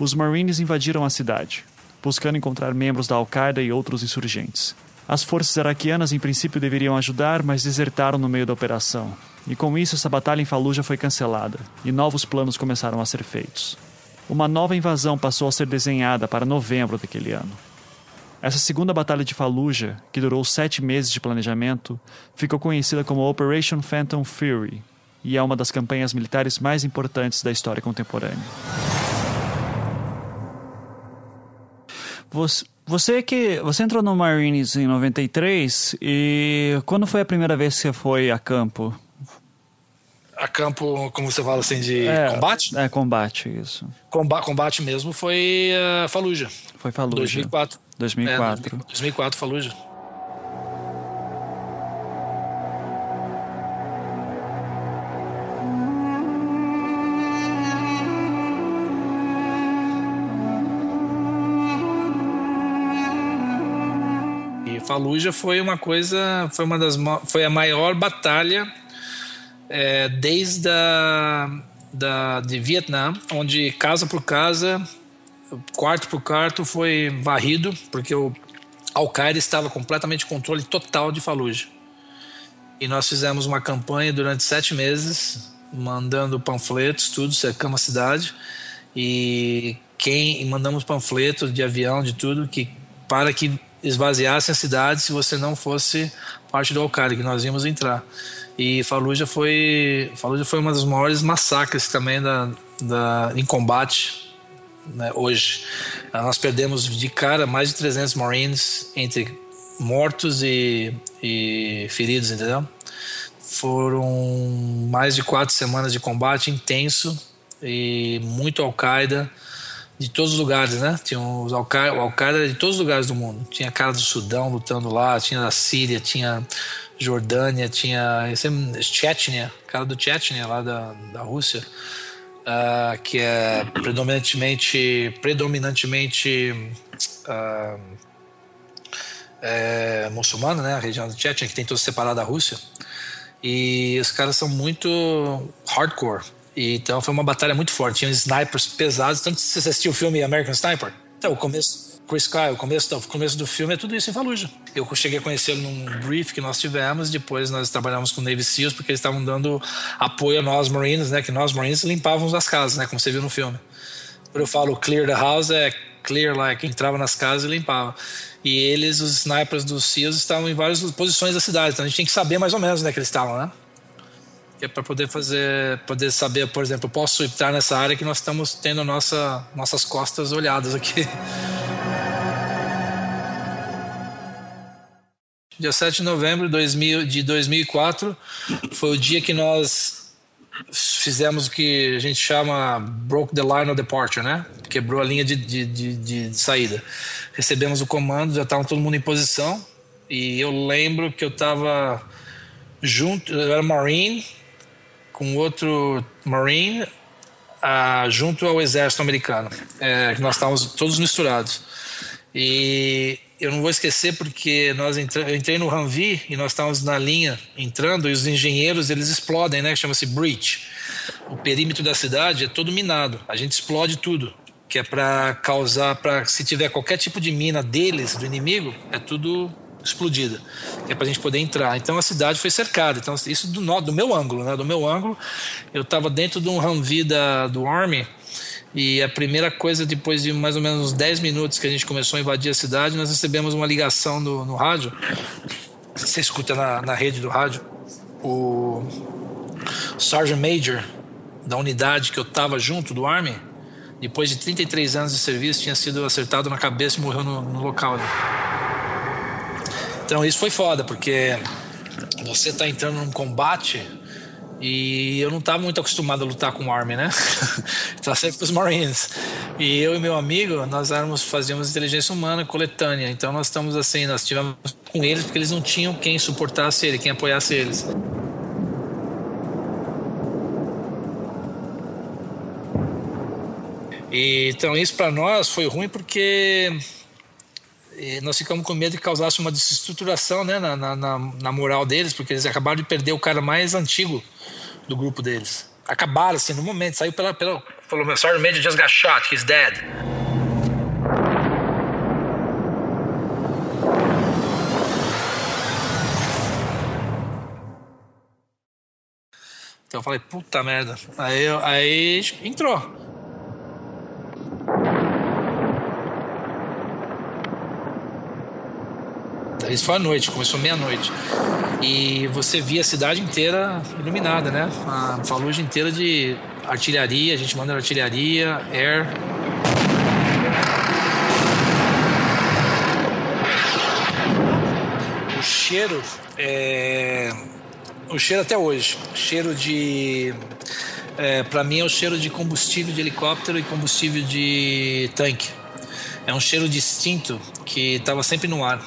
os Marines invadiram a cidade, buscando encontrar membros da Al-Qaeda e outros insurgentes. As forças iraquianas, em princípio, deveriam ajudar, mas desertaram no meio da operação. E com isso, essa batalha em Fallujah foi cancelada, e novos planos começaram a ser feitos. Uma nova invasão passou a ser desenhada para novembro daquele ano. Essa segunda batalha de Fallujah, que durou sete meses de planejamento, ficou conhecida como Operation Phantom Fury e é uma das campanhas militares mais importantes da história contemporânea. Você, você que você entrou no Marines em 93 e quando foi a primeira vez que você foi a campo? A campo, como você fala assim, de é, combate? É, combate, isso. Combate, combate mesmo foi uh, Fallujah. Foi Fallujah. 2004. 2004. É, 2004, Fallujah. E Fallujah foi uma coisa, foi uma das, foi a maior batalha é, desde a da, de Vietnã, onde casa por casa quarto por quarto foi varrido, porque o Al-Qaeda estava completamente controle total de Fallujah. E nós fizemos uma campanha durante sete meses, mandando panfletos, tudo, cercamos a cidade. E quem e mandamos panfletos de avião, de tudo, que para que esvaziassem a cidade se você não fosse parte do Al-Qaeda, que nós íamos entrar. E Fallujah foi, Fallujah foi uma das maiores massacres também da, da, em combate né, hoje. Nós perdemos de cara mais de 300 Marines entre mortos e, e feridos, entendeu? Foram mais de quatro semanas de combate intenso e muito Al-Qaeda de todos os lugares, né? Tinha os Al-Qaeda Al de todos os lugares do mundo. Tinha cara do Sudão lutando lá, tinha da Síria, tinha Jordânia, tinha é Chechnya, cara do Chechnya lá da, da Rússia uh, que é predominantemente, predominantemente uh, é, muçulmana, né? A região do Chechnya, que tem tudo separado da Rússia. E os caras são muito hardcore. E, então foi uma batalha muito forte. Tinha snipers pesados. Tanto se você assistiu o filme American Sniper, então o começo Chris Kyle, começo do, começo do filme é tudo isso em Fallujah. Eu cheguei a conhecê-lo num brief que nós tivemos, depois nós trabalhamos com o Navy SEALs, porque eles estavam dando apoio a nós Marines, né? Que nós Marines limpávamos as casas, né? Como você viu no filme. Quando eu falo clear the house, é clear, like, entrava nas casas e limpava. E eles, os snipers dos SEALs, estavam em várias posições da cidade, então a gente tem que saber mais ou menos onde é que eles estavam, né? é para poder fazer, poder saber, por exemplo, eu posso entrar nessa área que nós estamos tendo nossa, nossas costas olhadas aqui. Dia 7 de novembro de 2004 foi o dia que nós fizemos o que a gente chama broke the line of departure, né? Quebrou a linha de, de, de, de saída. Recebemos o comando, já estava todo mundo em posição e eu lembro que eu estava junto, eu era Marine, com outro Marine, uh, junto ao exército americano. É, nós estávamos todos misturados. E eu não vou esquecer porque nós entra, eu entrei no Humvee e nós estávamos na linha entrando e os engenheiros eles explodem, né? Chama-se breach. O perímetro da cidade é todo minado. A gente explode tudo, que é para causar, para se tiver qualquer tipo de mina deles, do inimigo, é tudo explodida, que é para a gente poder entrar. Então a cidade foi cercada. Então isso do, do meu ângulo, né? Do meu ângulo, eu estava dentro de um Humvee da, do Army e a primeira coisa, depois de mais ou menos uns 10 minutos que a gente começou a invadir a cidade, nós recebemos uma ligação no, no rádio. Você escuta na, na rede do rádio. O Sergeant Major da unidade que eu estava junto do Army, depois de 33 anos de serviço, tinha sido acertado na cabeça e morreu no, no local. Né? Então isso foi foda, porque você está entrando num combate e eu não estava muito acostumado a lutar com o Army, né? Estava sempre com os Marines. E eu e meu amigo, nós éramos, fazíamos inteligência humana coletânea. Então nós estamos assim, nós tivemos com eles porque eles não tinham quem suportasse ele, quem apoiasse eles. E, então isso para nós foi ruim porque nós ficamos com medo que causasse uma desestruturação né, na, na, na, moral deles, porque eles acabaram de perder o cara mais antigo do grupo deles. Acabaram assim, no momento, saiu pela. pela falou: Sorry, Major just got shot, he's dead. Então eu falei, puta merda. Aí, aí entrou. Isso foi à noite, começou meia-noite. E você via a cidade inteira iluminada, né? A faluja inteira de artilharia, a gente manda artilharia, air. O cheiro é. O cheiro até hoje. Cheiro de. É, para mim é o cheiro de combustível de helicóptero e combustível de tanque. É um cheiro distinto que estava sempre no ar.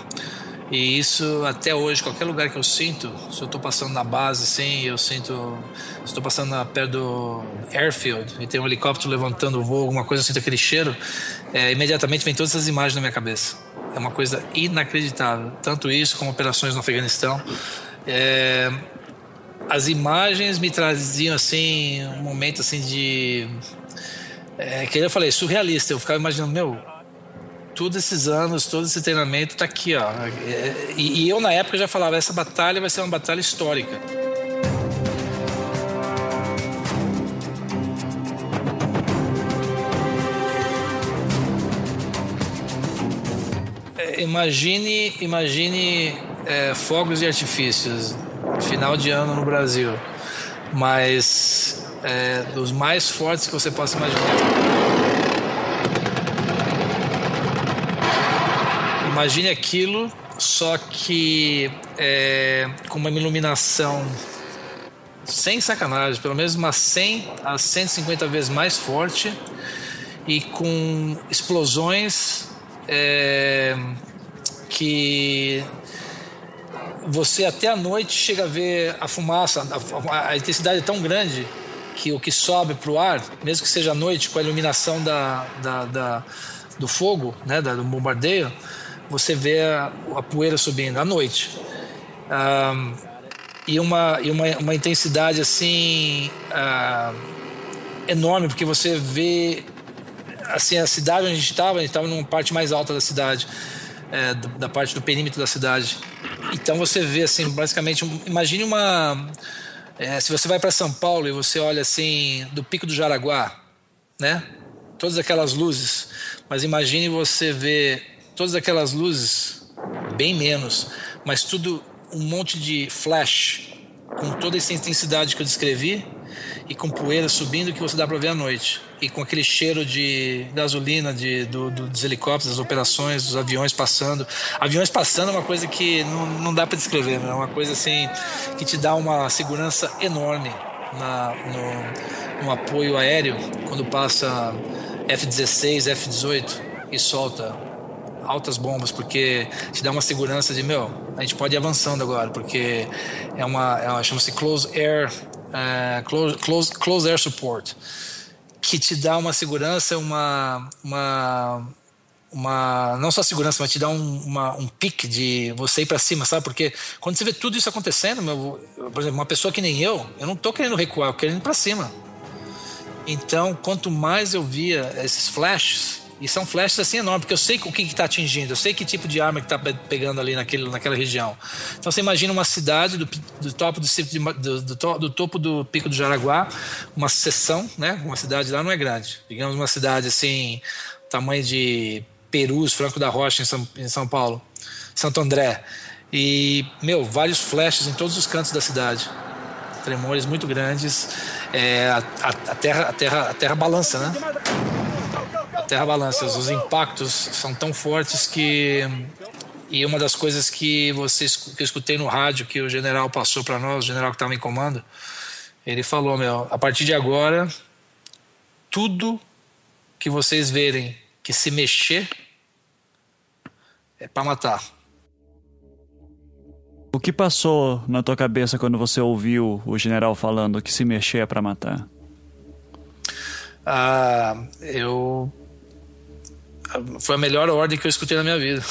E isso até hoje, qualquer lugar que eu sinto, se eu estou passando na base, assim, eu sinto. Estou passando na, perto do airfield e tem um helicóptero levantando o voo, alguma coisa, eu sinto aquele cheiro, é, imediatamente vem todas essas imagens na minha cabeça. É uma coisa inacreditável. Tanto isso como operações no Afeganistão. É, as imagens me traziam assim um momento assim de é, que eu falei surrealista. Eu ficava imaginando, meu, todos esses anos, todo esse treinamento tá aqui, ó. E, e eu na época já falava, essa batalha vai ser uma batalha histórica. É, imagine, imagine é, fogos e artifícios, final de ano no Brasil, mas é, dos mais fortes que você possa imaginar. Imagine aquilo, só que é, com uma iluminação sem sacanagem, pelo menos umas 100 a 150 vezes mais forte e com explosões é, que você até a noite chega a ver a fumaça, a, a intensidade é tão grande que o que sobe para o ar, mesmo que seja à noite, com a iluminação da, da, da do fogo, né, do bombardeio, você vê a, a poeira subindo à noite. E uma, e uma, uma intensidade assim enorme, porque você vê assim, a cidade onde a gente estava, a gente estava numa parte mais alta da cidade, é, da parte do perímetro da cidade. Então você vê assim, basicamente, imagine uma. É, se você vai para São Paulo e você olha assim do Pico do Jaraguá, né? Todas aquelas luzes, mas imagine você ver todas aquelas luzes, bem menos, mas tudo um monte de flash com toda essa intensidade que eu descrevi e com poeira subindo que você dá para ver à noite e com aquele cheiro de gasolina de, do, do, dos helicópteros, das operações, dos aviões passando. Aviões passando é uma coisa que não, não dá para descrever, né? é uma coisa assim que te dá uma segurança enorme na, no, no apoio aéreo quando passa F-16, F-18 e solta altas bombas, porque te dá uma segurança de, meu, a gente pode ir avançando agora, porque é uma, é uma chama-se Close Air, uh, close, close, close Air Support, que te dá uma segurança, uma, uma uma não só segurança, mas te dá um, uma, um pique de você ir para cima, sabe? Porque quando você vê tudo isso acontecendo, meu, por exemplo, uma pessoa que nem eu, eu não tô querendo recuar, eu querendo ir para cima. Então, quanto mais eu via esses flashes, e são flashes assim enormes, porque eu sei o que está atingindo, eu sei que tipo de arma que está pegando ali naquele, naquela região. Então você imagina uma cidade do, do topo do, do, do, do, topo do Pico do Jaraguá, uma seção, né? Uma cidade lá não é grande. Digamos uma cidade assim, tamanho de Perus, Franco da Rocha, em São, em São Paulo, Santo André. E, meu, vários flashes em todos os cantos da cidade. Tremores muito grandes. É, a, a, terra, a, terra, a terra balança, né? Terra balança. Os impactos são tão fortes que. E uma das coisas que, vocês, que eu escutei no rádio que o general passou para nós, o general que estava em comando, ele falou: meu, a partir de agora, tudo que vocês verem que se mexer é para matar. O que passou na tua cabeça quando você ouviu o general falando que se mexer é para matar? Ah, eu foi a melhor ordem que eu escutei na minha vida.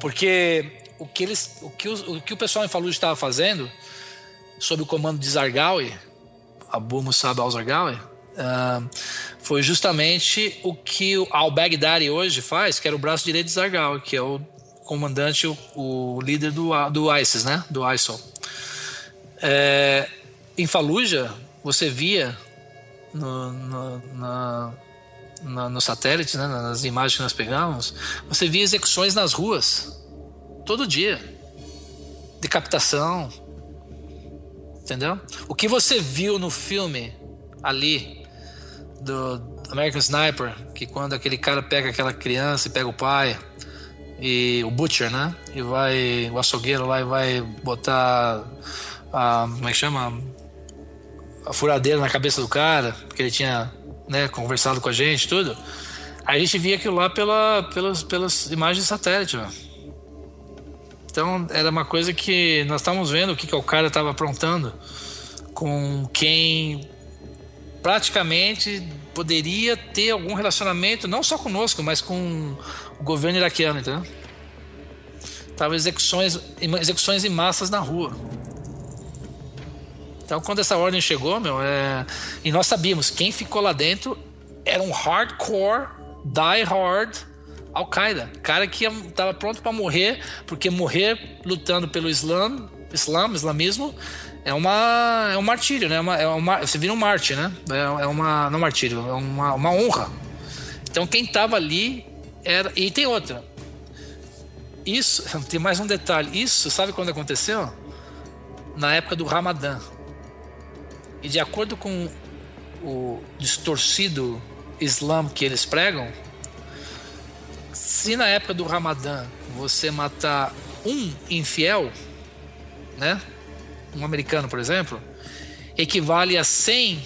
Porque o que, eles, o, que o, o que o pessoal em Fallujah estava fazendo, sob o comando de Zargawi, Abu Musab al-Zargawi, uh, foi justamente o que o al-Baghdadi hoje faz, que era o braço direito de Zargawi, que é o comandante, o, o líder do, do ISIS, né? do ISIL. É, em Fallujah, você via no, no, na, na, no satélite, né, nas imagens que nós pegamos, você via execuções nas ruas todo dia. Decapitação. Entendeu? O que você viu no filme ali do American Sniper, que quando aquele cara pega aquela criança e pega o pai e o butcher, né? E vai o açougueiro lá e vai botar a como é que chama? A furadeira na cabeça do cara, porque ele tinha, né, conversado com a gente, tudo. A gente via aquilo lá pela, pelas, pelas imagens satélite, mano. Então era uma coisa que nós estávamos vendo o que, que o cara estava aprontando com quem praticamente poderia ter algum relacionamento, não só conosco, mas com governo iraquiano, entendeu? Tava execuções, execuções em massas na rua. Então, quando essa ordem chegou, meu, é... e nós sabíamos quem ficou lá dentro era um hardcore, die hard Al-Qaeda, cara que estava pronto para morrer, porque morrer lutando pelo Islã, Islã, islamismo, é uma é um martírio, né? É uma, é uma, você vira um mártir, né? É, é uma não martírio, é uma, uma honra. Então quem estava ali era e tem outra. Isso tem mais um detalhe. Isso sabe quando aconteceu? Na época do Ramadã. E de acordo com o distorcido Islã que eles pregam, se na época do Ramadã você matar um infiel, né? Um americano, por exemplo, equivale a 100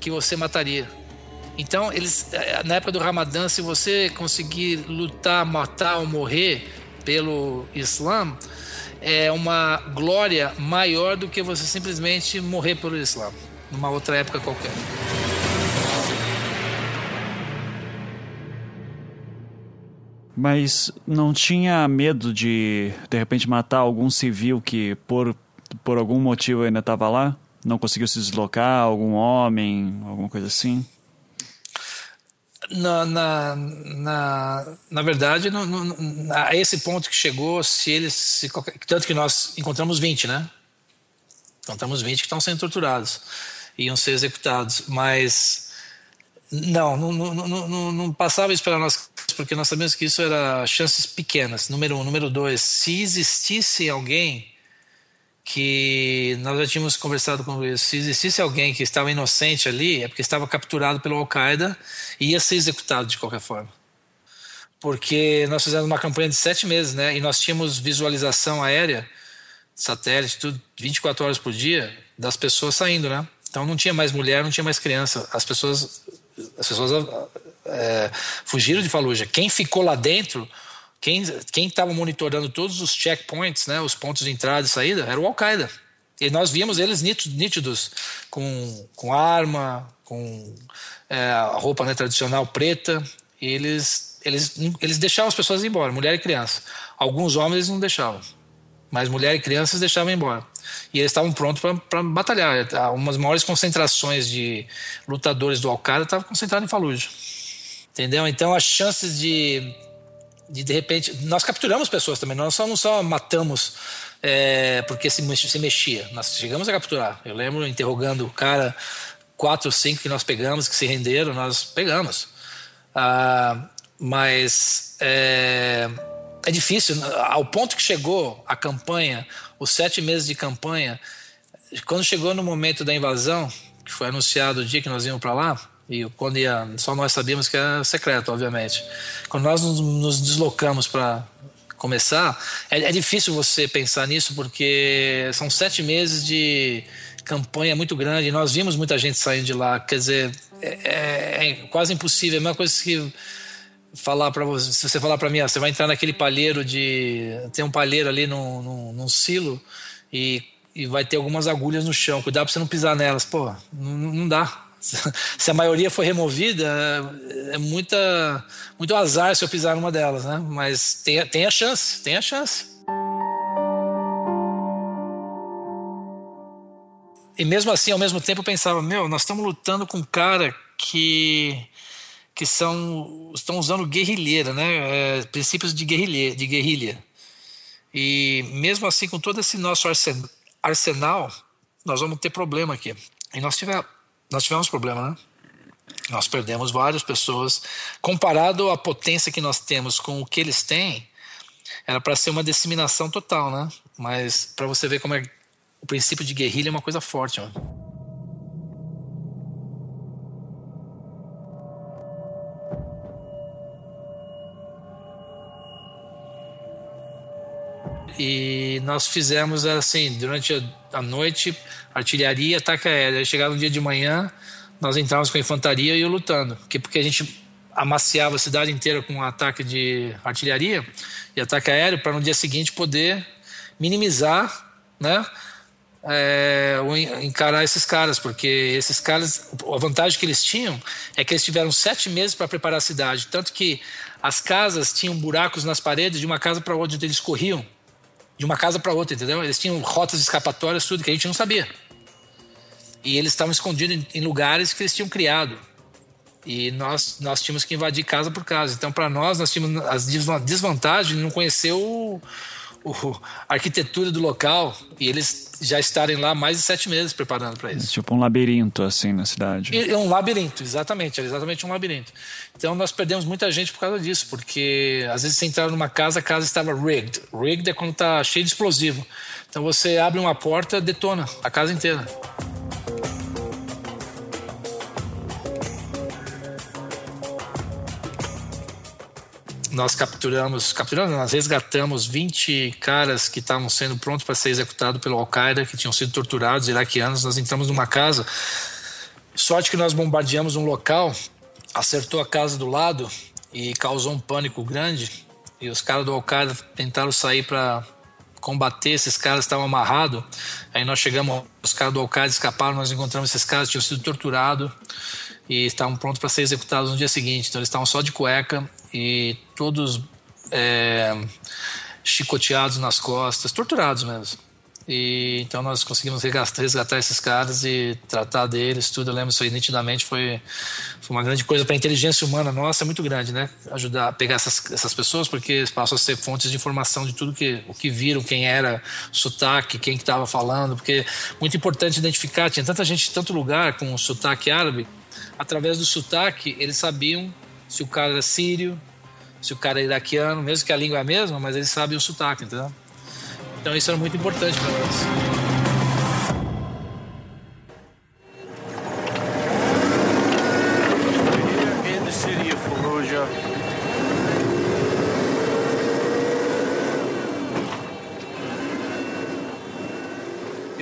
que você mataria. Então, eles eh, na época do Ramadã, se você conseguir lutar, matar ou morrer pelo Islã, é uma glória maior do que você simplesmente morrer pelo Islã, numa outra época qualquer. Mas não tinha medo de, de repente, matar algum civil que, por, por algum motivo, ainda estava lá? Não conseguiu se deslocar? Algum homem? Alguma coisa assim? Na, na, na, na verdade, no, no, a esse ponto que chegou, se eles. Se, tanto que nós encontramos 20, né? Encontramos 20 que estão sendo torturados. Iam ser executados. Mas. Não, não, não, não, não passava isso para nós porque nós sabemos que isso era chances pequenas. Número um. Número dois, se existisse alguém que nós já tínhamos conversado com isso, se existisse alguém que estava inocente ali, é porque estava capturado pelo Al-Qaeda e ia ser executado de qualquer forma. Porque nós fizemos uma campanha de sete meses, né? E nós tínhamos visualização aérea satélite, tudo, 24 horas por dia, das pessoas saindo, né? Então não tinha mais mulher, não tinha mais criança. As pessoas, as pessoas é, fugiram de Fallujah. Quem ficou lá dentro, quem estava monitorando todos os checkpoints, né, os pontos de entrada e saída, era o Al-Qaeda. E nós víamos eles nítidos, com, com arma, com é, roupa né, tradicional preta. Eles, eles, eles deixavam as pessoas ir embora, mulher e criança. Alguns homens não deixavam, mas mulher e crianças deixavam embora. E eles estavam prontos para batalhar. Umas maiores concentrações de lutadores do Al-Qaeda estavam concentradas em Fallujah. Entendeu? Então as chances de de de repente nós capturamos pessoas também nós só não só matamos é, porque se, se mexia. Nós chegamos a capturar. Eu lembro interrogando o cara quatro ou cinco que nós pegamos que se renderam nós pegamos. Ah, mas é, é difícil ao ponto que chegou a campanha os sete meses de campanha quando chegou no momento da invasão que foi anunciado o dia que nós íamos para lá e quando ia, só nós sabíamos que era secreto, obviamente. Quando nós nos, deslocamos para começar, é, é, difícil você pensar nisso porque são sete meses de campanha muito grande. Nós vimos muita gente saindo de lá. Quer dizer, é, é, é quase impossível. É a mesma coisa que falar para você, se você falar para mim, ah, você vai entrar naquele palheiro de tem um palheiro ali num, num, num silo e, e vai ter algumas agulhas no chão. Cuidado para você não pisar nelas. Pô, não, não dá se a maioria for removida, é muita, muito azar se eu pisar numa delas, né? Mas tem, tem a chance, tem a chance. E mesmo assim, ao mesmo tempo, eu pensava, meu, nós estamos lutando com um cara que que são estão usando guerrilheira, né? É, princípios de guerrilha, de guerrilha. E mesmo assim, com todo esse nosso arsenal, nós vamos ter problema aqui. E nós tivemos nós tivemos problema, né? Nós perdemos várias pessoas. Comparado à potência que nós temos com o que eles têm, era para ser uma disseminação total, né? Mas para você ver como é o princípio de guerrilha é uma coisa forte, mano. E nós fizemos assim, durante a noite, artilharia, ataque aéreo. Aí chegava no dia de manhã, nós entrávamos com a infantaria e eu lutando. Porque, porque a gente amaciava a cidade inteira com um ataque de artilharia e ataque aéreo para no dia seguinte poder minimizar, né? É, encarar esses caras, porque esses caras, a vantagem que eles tinham é que eles tiveram sete meses para preparar a cidade, tanto que as casas tinham buracos nas paredes de uma casa para outra, onde eles corriam de uma casa para outra, entendeu? Eles tinham rotas escapatórias, tudo que a gente não sabia. E eles estavam escondidos em, lugares que eles tinham criado. E nós, nós tínhamos que invadir casa por casa. Então, para nós, nós tínhamos as desvantagens de não conhecer o, o, a arquitetura do local e eles já estarem lá mais de sete meses preparando para isso. É tipo um labirinto, assim, na cidade. É um labirinto, exatamente. Era exatamente um labirinto. Então nós perdemos muita gente por causa disso, porque às vezes você entrava numa casa, a casa estava rigged. Rigged é quando está cheio de explosivo. Então você abre uma porta, detona a casa inteira. Nós capturamos, capturamos, nós resgatamos 20 caras que estavam sendo prontos para ser executados pelo Al-Qaeda, que tinham sido torturados, iraquianos. Nós entramos numa casa. Sorte que nós bombardeamos um local, acertou a casa do lado e causou um pânico grande. E os caras do Al-Qaeda tentaram sair para combater esses caras estavam amarrados. Aí nós chegamos, os caras do Al-Qaeda escaparam, nós encontramos esses caras, tinham sido torturados e estavam prontos para ser executados no dia seguinte. Então eles estavam só de cueca e todos é, chicoteados nas costas, torturados mesmo. E então nós conseguimos resgatar, esses caras e tratar deles, tudo. Eu lembro isso aí nitidamente. Foi, foi uma grande coisa para a inteligência humana nossa, é muito grande, né? Ajudar a pegar essas, essas pessoas, porque passam a ser fontes de informação de tudo que, o que viram, quem era, sotaque, quem estava falando, porque muito importante identificar. Tinha tanta gente em tanto lugar com sotaque árabe, através do sotaque, eles sabiam se o cara era sírio, se o cara é iraquiano, mesmo que a língua é a mesma, mas eles sabem o sotaque, entendeu? Então isso era muito importante para nós.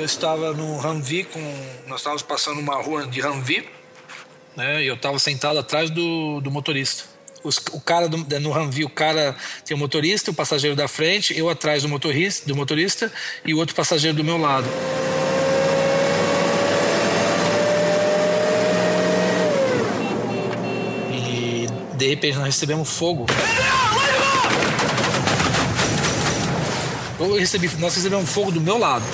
estava no Humvee com. Nós estávamos passando uma rua de Humvee, né? E eu estava sentado atrás do, do motorista. Os, o cara do, no Humvee, o cara tem o motorista, o passageiro da frente, eu atrás do motorista, do motorista e o outro passageiro do meu lado. E de repente nós recebemos fogo. Eu recebi, nós recebemos fogo do meu lado.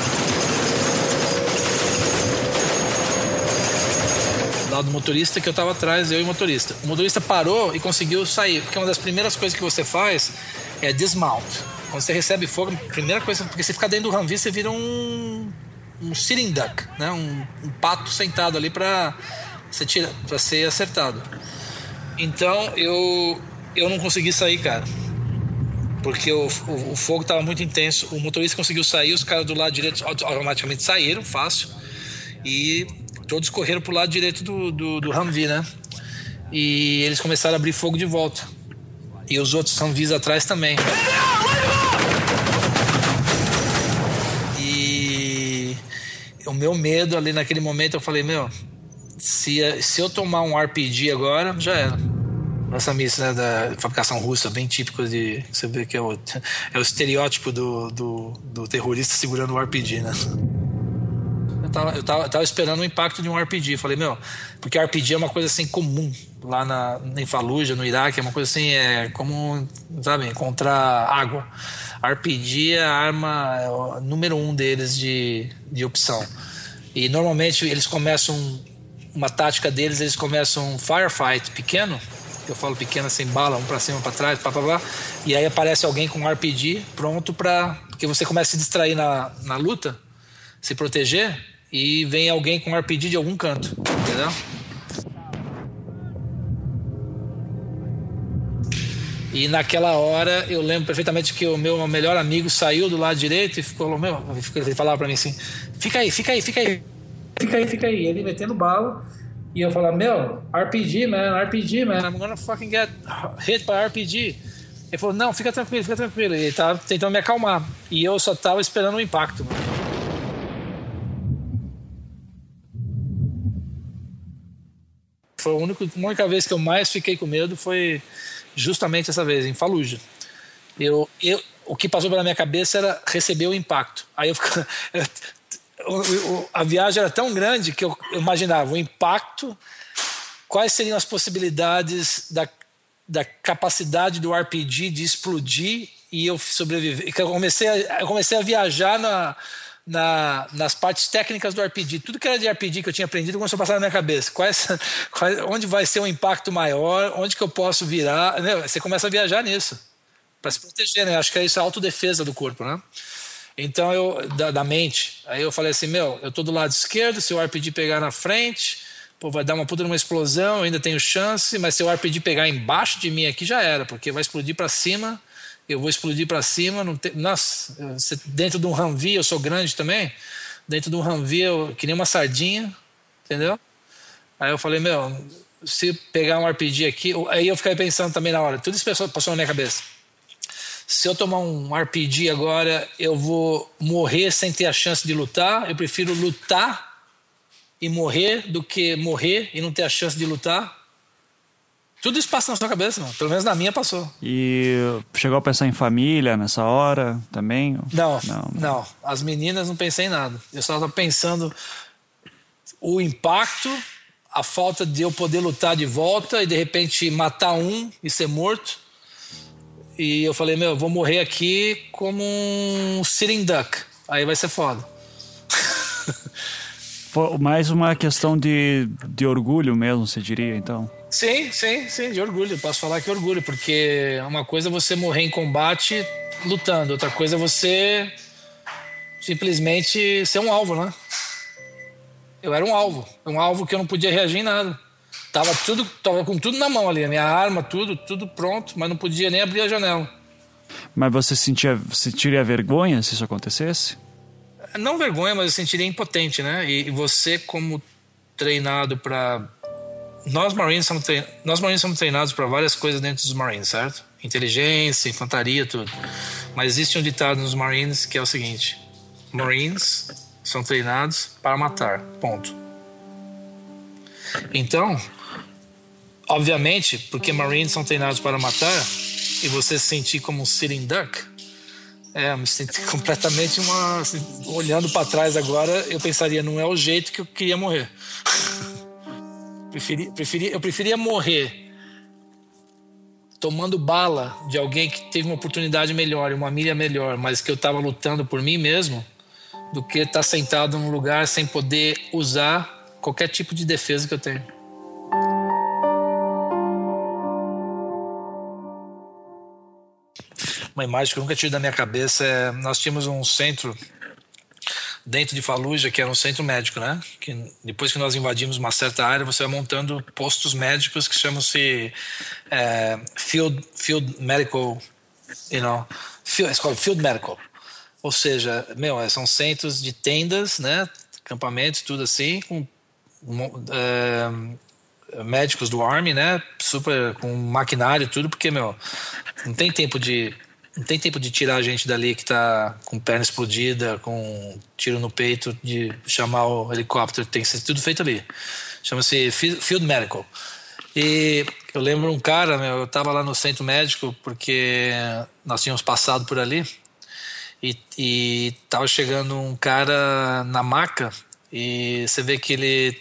Do motorista que eu estava atrás, eu e o motorista. O motorista parou e conseguiu sair, porque uma das primeiras coisas que você faz é dismount. Quando você recebe fogo, a primeira coisa, porque você fica dentro do Humvee, você vira um um sitting duck, né? Um, um pato sentado ali para você tira, para ser acertado. Então eu eu não consegui sair, cara porque o, o, o fogo estava muito intenso. O motorista conseguiu sair, os caras do lado direito automaticamente saíram, fácil, e todos correram para o lado direito do, do, do Humvee, né? E eles começaram a abrir fogo de volta. E os outros Humvees atrás também. E o meu medo ali naquele momento, eu falei, meu, se, se eu tomar um RPG agora, já era essa missa né, da fabricação russa, bem típico de. Você vê que é o, é o estereótipo do, do, do terrorista segurando o RPG, né? Tava, eu, tava, tava esperando o impacto de um RPG. Falei, meu, porque RPG é uma coisa assim comum lá na, em Fallujah, no Iraque, é uma coisa assim, é como, sabe, encontrar água. RPG é a arma é número um deles de, de opção. E normalmente eles começam, uma tática deles, eles começam um firefight pequeno, eu falo pequena sem bala, um para cima, para trás, pá, pá, pá, e aí aparece alguém com um RPG pronto para porque você começa a se distrair na, na luta, se proteger e vem alguém com RPG de algum canto, entendeu? E naquela hora eu lembro perfeitamente que o meu melhor amigo saiu do lado direito e ficou, meu, ele falava para mim assim: "Fica aí, fica aí, fica aí. Fica aí, fica aí". Ele metendo bala e eu falar, meu, RPG, man, RPG, man, I'm gonna fucking get hit by RPG. Ele falou, não, fica tranquilo, fica tranquilo. Ele tava tentando me acalmar. E eu só tava esperando o impacto, mano. Foi a única, a única vez que eu mais fiquei com medo foi justamente essa vez, em Fallujah. Eu, eu, o que passou pela minha cabeça era receber o impacto. Aí eu a viagem era tão grande que eu imaginava o impacto, quais seriam as possibilidades da, da capacidade do RPG de explodir e eu sobreviver. Eu comecei a, eu comecei a viajar na, na, nas partes técnicas do RPG. Tudo que era de RPG que eu tinha aprendido começou a passar na minha cabeça. Quais, quais, onde vai ser um impacto maior? Onde que eu posso virar? Né? Você começa a viajar nisso para se proteger, né? Acho que é isso a autodefesa do corpo, né? Então eu da, da, mente, aí eu falei assim, meu, eu tô do lado esquerdo, se o RPG pegar na frente, pô, vai dar uma puta uma explosão, eu ainda tenho chance, mas se o RPG pegar embaixo de mim aqui já era, porque vai explodir para cima, eu vou explodir para cima, não tem, nossa, dentro de um Humvee, eu sou grande também, dentro de um Humvee, eu, que nem uma sardinha, entendeu? Aí eu falei, meu, se pegar um RPG aqui, aí eu fiquei pensando também na hora, tudo isso passou na minha cabeça se eu tomar um RPG agora, eu vou morrer sem ter a chance de lutar. Eu prefiro lutar e morrer do que morrer e não ter a chance de lutar. Tudo isso passa na sua cabeça, mano. Pelo menos na minha passou. E chegou a pensar em família nessa hora também? Não, não, não. As meninas não pensei em nada. Eu só estava pensando o impacto, a falta de eu poder lutar de volta e de repente matar um e ser morto e eu falei, meu, eu vou morrer aqui como um sitting duck. Aí vai ser foda. Mais uma questão de, de orgulho mesmo, você diria, então? Sim, sim, sim, de orgulho. Posso falar que é orgulho, porque uma coisa é você morrer em combate lutando, outra coisa é você simplesmente ser um alvo, né? Eu era um alvo, um alvo que eu não podia reagir em nada. Tava tudo, tava com tudo na mão ali, a minha arma, tudo, tudo pronto, mas não podia nem abrir a janela. Mas você sentia, sentiria vergonha se isso acontecesse? Não vergonha, mas eu sentiria impotente, né? E, você como treinado para nós Marines somos treinados, nós Marines somos treinados para várias coisas dentro dos Marines, certo? Inteligência, infantaria, tudo. Mas existe um ditado nos Marines que é o seguinte: Marines são treinados para matar. Ponto. Então, obviamente, porque Marines são treinados para matar e você se sentir como um sitting duck, é, me senti completamente uma. Assim, olhando para trás agora, eu pensaria, não é o jeito que eu queria morrer. preferi, preferi, eu preferia morrer tomando bala de alguém que teve uma oportunidade melhor, uma milha melhor, mas que eu estava lutando por mim mesmo, do que estar tá sentado num lugar sem poder usar qualquer tipo de defesa que eu tenho. Uma imagem que eu nunca tive da minha cabeça é nós tínhamos um centro dentro de Fallujah, que era um centro médico, né? Que depois que nós invadimos uma certa área, você vai montando postos médicos que chamam-se é, field, field medical, you know, field, field medical. Ou seja, meu, é, são centros de tendas, né? Acampamentos, tudo assim, com é, médicos do Army, né? Super com maquinário, tudo, porque, meu, não tem tempo de não tem tempo de tirar a gente dali que tá com perna explodida, com tiro no peito, de chamar o helicóptero, tem que ser tudo feito ali. Chama-se Field Medical. E eu lembro um cara, meu, eu tava lá no centro médico porque nós tínhamos passado por ali e, e tava chegando um cara na maca e você vê que ele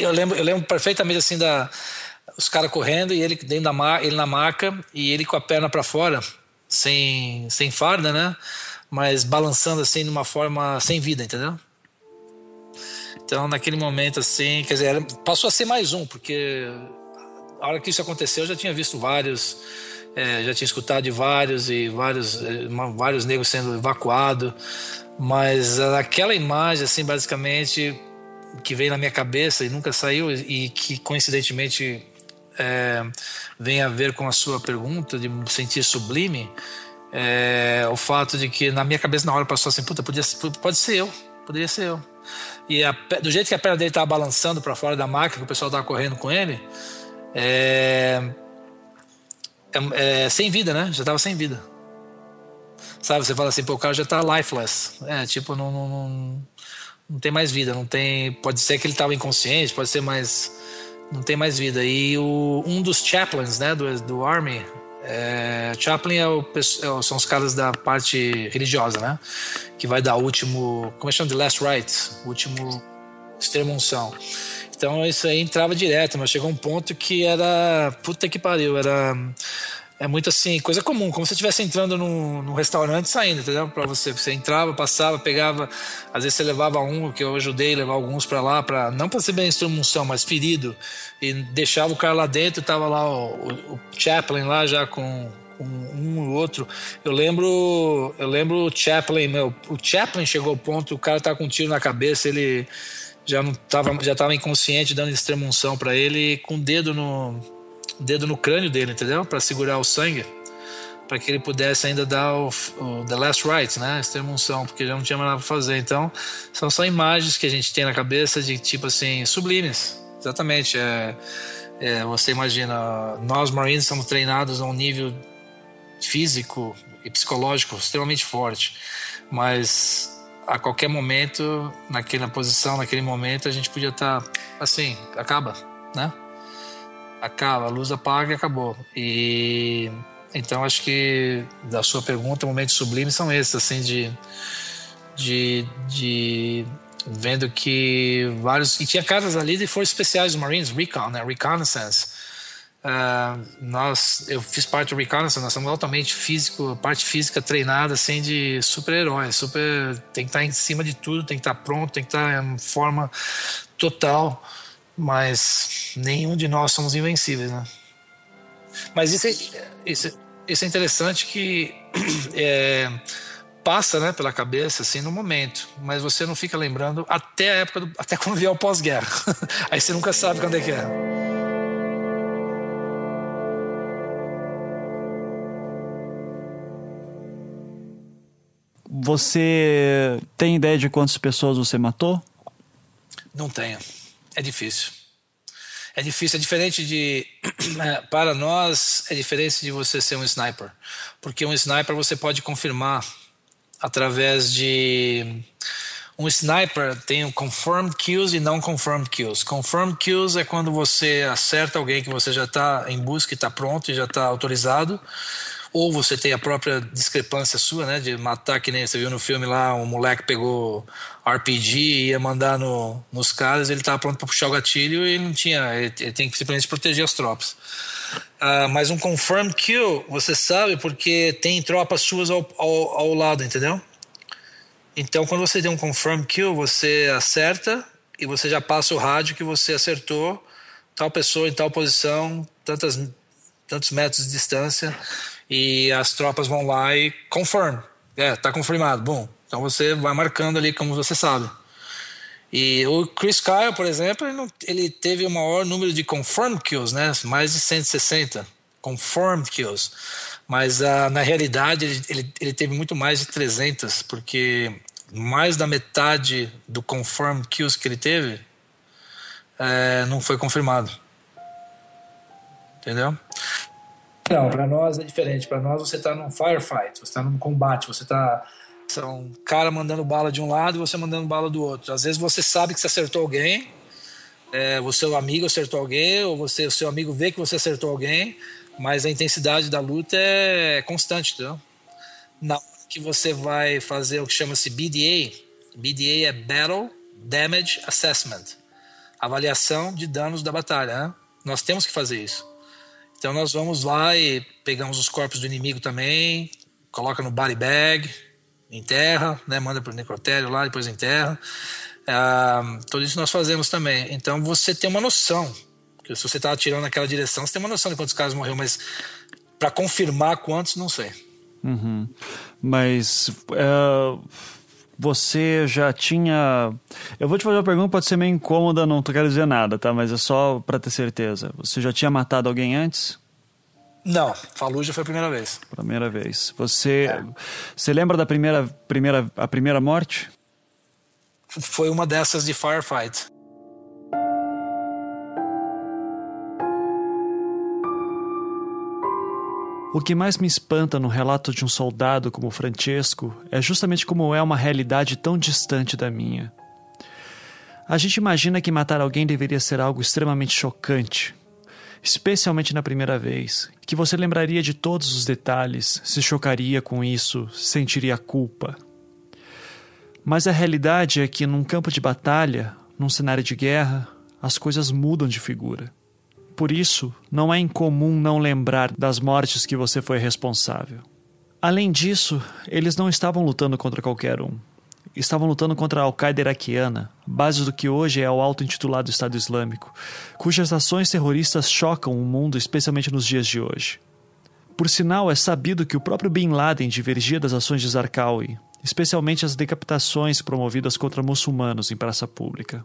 eu lembro eu lembro perfeitamente assim da os caras correndo e ele dentro da ma, ele na maca e ele com a perna para fora sem, sem farda, né? Mas balançando assim de uma forma sem vida, entendeu? Então, naquele momento, assim, quer dizer, passou a ser mais um, porque a hora que isso aconteceu, eu já tinha visto vários, é, já tinha escutado de vários e vários, é, vários negros sendo evacuados, mas aquela imagem, assim, basicamente, que veio na minha cabeça e nunca saiu e que coincidentemente é, vem a ver com a sua pergunta de sentir sublime, é, o fato de que na minha cabeça na hora passou assim, puta, podia, pode ser eu, poderia ser eu. E a, do jeito que a perna dele estava balançando para fora da máquina, que o pessoal estava correndo com ele, é, é, é, sem vida, né? Já estava sem vida. Sabe, você fala assim, pô, o cara já está lifeless. É, tipo, não, não, não, não tem mais vida, não tem. Pode ser que ele estava inconsciente, pode ser mais não tem mais vida. E o, um dos chaplains, né, do, do Army, é, chaplain é o, é são os caras da parte religiosa, né, que vai dar o último, como é que chama, the last rites, o último extremo unção. Então isso aí entrava direto, mas chegou um ponto que era, puta que pariu, era é muito assim, coisa comum, como se você estivesse entrando num, num, restaurante saindo, entendeu? Para você, você entrava, passava, pegava, às vezes você levava um, que eu ajudei a levar alguns para lá, para não para ser bem instrução, mas ferido, e deixava o cara lá dentro, tava lá o, o, o Chaplin lá já com, um e outro. Eu lembro, eu lembro o Chaplin, meu, o Chaplin chegou ao ponto, o cara tá com um tiro na cabeça, ele já não tava, já inconsciente, dando extremunção para ele, com o dedo no dedo no crânio dele, entendeu? Para segurar o sangue, para que ele pudesse ainda dar o, o The Last Rites, né? Extremunção, porque já não tinha mais nada para fazer. Então, são só imagens que a gente tem na cabeça de tipo assim, sublimes. Exatamente. É, é, você imagina, nós Marines somos treinados a um nível físico e psicológico extremamente forte, mas a qualquer momento, naquela posição, naquele momento, a gente podia estar tá, assim, acaba, né? Acaba, a luz apaga e acabou. E então acho que da sua pergunta, momentos sublimes são esses, assim, de, de, de vendo que vários. E tinha casas ali de forças especiais dos Marines, Recon, né? Reconnaissance. Uh, nós, eu fiz parte do Reconnaissance, nós somos altamente físico, parte física treinada assim de super-herói, super, tem que estar em cima de tudo, tem que estar pronto, tem que estar em forma total mas nenhum de nós somos invencíveis, né? Mas isso é, isso, isso é interessante que é, passa, né, pela cabeça assim no momento, mas você não fica lembrando até a época do, até quando vier o pós-guerra. Aí você nunca sabe quando é que é. Você tem ideia de quantas pessoas você matou? Não tenho é difícil. É difícil, é diferente de. É, para nós, é diferente de você ser um sniper. Porque um sniper você pode confirmar através de um sniper tem um confirmed kills e não confirmed kills. Confirmed kills é quando você acerta alguém que você já está em busca e está pronto e já está autorizado. Ou você tem a própria discrepância sua, né? De matar, que nem você viu no filme lá, um moleque pegou RPG e ia mandar no, nos caras, ele estava pronto para puxar o gatilho e não tinha. Ele, ele tem que simplesmente proteger as tropas. Uh, mas um confirmed kill, você sabe porque tem tropas suas ao, ao, ao lado, entendeu? Então, quando você tem um confirm kill, você acerta e você já passa o rádio que você acertou tal pessoa em tal posição, tantas, tantos metros de distância, e as tropas vão lá e confirm. É, tá confirmado. Bom, então você vai marcando ali como você sabe. E o Chris Kyle, por exemplo, ele, não, ele teve o maior número de confirmed kills, né? Mais de 160 confirmed kills. Mas uh, na realidade ele, ele, ele, teve muito mais de 300, porque mais da metade do confirmed kills que ele teve é, não foi confirmado. Entendeu? Não, para nós é diferente. Para nós você está num firefight, você está num combate, você está são um cara mandando bala de um lado e você mandando bala do outro. Às vezes você sabe que você acertou alguém, é, o seu amigo acertou alguém, ou você, o seu amigo vê que você acertou alguém, mas a intensidade da luta é constante, entendeu? Na que você vai fazer o que chama-se BDA. BDA é Battle Damage Assessment avaliação de danos da batalha. Né? Nós temos que fazer isso. Então nós vamos lá e pegamos os corpos do inimigo também, coloca no body bag, enterra, né? manda para o necrotério lá, depois enterra. Ah, tudo isso nós fazemos também. Então você tem uma noção. Se você está atirando naquela direção, você tem uma noção de quantos caras morreu, mas para confirmar quantos, não sei. Uhum. Mas uh, você já tinha. Eu vou te fazer uma pergunta, pode ser meio incômoda, não quero dizer nada, tá? Mas é só para ter certeza. Você já tinha matado alguém antes? Não, Fallujah foi a primeira vez. Primeira vez. Você, é. você lembra da primeira, primeira, a primeira morte? Foi uma dessas de firefight. O que mais me espanta no relato de um soldado como Francesco é justamente como é uma realidade tão distante da minha. A gente imagina que matar alguém deveria ser algo extremamente chocante, especialmente na primeira vez, que você lembraria de todos os detalhes, se chocaria com isso, sentiria culpa. Mas a realidade é que num campo de batalha, num cenário de guerra, as coisas mudam de figura. Por isso, não é incomum não lembrar das mortes que você foi responsável. Além disso, eles não estavam lutando contra qualquer um. Estavam lutando contra a Al-Qaeda iraquiana, base do que hoje é o auto-intitulado Estado Islâmico, cujas ações terroristas chocam o mundo, especialmente nos dias de hoje. Por sinal, é sabido que o próprio Bin Laden divergia das ações de Zarqawi, especialmente as decapitações promovidas contra muçulmanos em praça pública.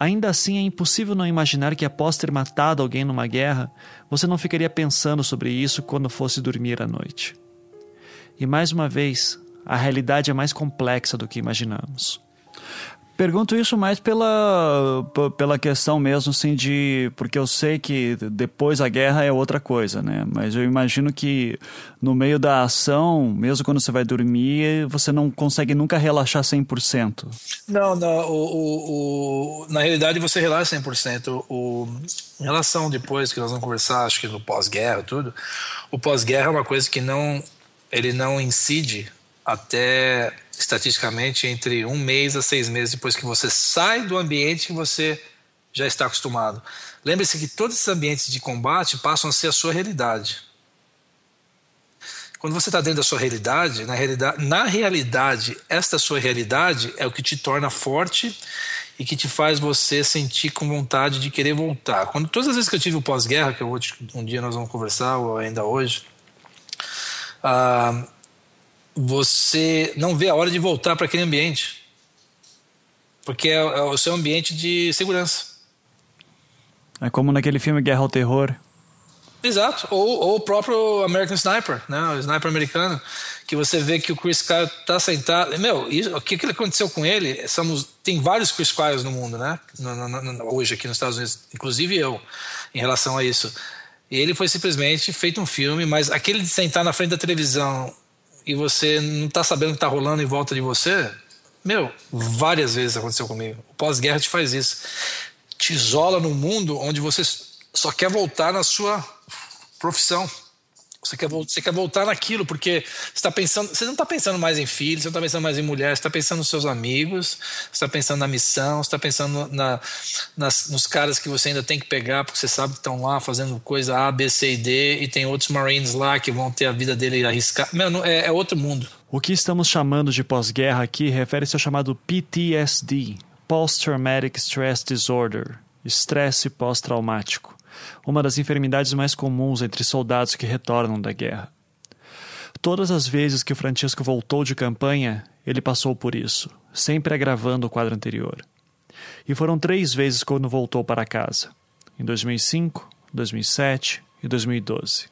Ainda assim, é impossível não imaginar que, após ter matado alguém numa guerra, você não ficaria pensando sobre isso quando fosse dormir à noite. E mais uma vez, a realidade é mais complexa do que imaginamos. Pergunto isso mais pela, pela questão mesmo, assim, de. Porque eu sei que depois a guerra é outra coisa, né? Mas eu imagino que no meio da ação, mesmo quando você vai dormir, você não consegue nunca relaxar 100%. Não, não. O, o, o na realidade, você relaxa 100%. O, em relação depois que nós vamos conversar, acho que no pós-guerra, tudo, o pós-guerra é uma coisa que não. Ele não incide até estatisticamente entre um mês a seis meses depois que você sai do ambiente que você já está acostumado. Lembre-se que todos esses ambientes de combate passam a ser a sua realidade. Quando você está dentro da sua realidade, na realidade, na realidade, esta sua realidade é o que te torna forte e que te faz você sentir com vontade de querer voltar. Quando todas as vezes que eu tive o pós-guerra, que eu um dia nós vamos conversar ou ainda hoje, uh, você não vê a hora de voltar para aquele ambiente. Porque é, é, o seu ambiente de segurança. É como naquele filme Guerra ao Terror. Exato. Ou, ou o próprio American Sniper, né? o sniper americano, que você vê que o Chris Kyle tá sentado. Meu, isso, o que, que aconteceu com ele? Somos, tem vários Chris Kyles no mundo, né? No, no, no, hoje aqui nos Estados Unidos, inclusive eu, em relação a isso. E ele foi simplesmente feito um filme, mas aquele de sentar na frente da televisão e você não está sabendo o que está rolando em volta de você, Meu, várias vezes aconteceu comigo. O pós-guerra te faz isso. Te isola num mundo onde você só quer voltar na sua profissão. Você quer, você quer voltar naquilo, porque você, está pensando, você não está pensando mais em filhos, você não está pensando mais em mulher, você está pensando nos seus amigos, você está pensando na missão, você está pensando na, nas, nos caras que você ainda tem que pegar, porque você sabe que estão lá fazendo coisa A, B, C e D, e tem outros Marines lá que vão ter a vida dele arriscar. Meu, é, é outro mundo. O que estamos chamando de pós-guerra aqui refere-se ao chamado PTSD Post-Traumatic Stress Disorder estresse pós-traumático uma das enfermidades mais comuns entre soldados que retornam da guerra. Todas as vezes que o Francisco voltou de campanha, ele passou por isso, sempre agravando o quadro anterior. E foram três vezes quando voltou para casa: em 2005, 2007 e 2012.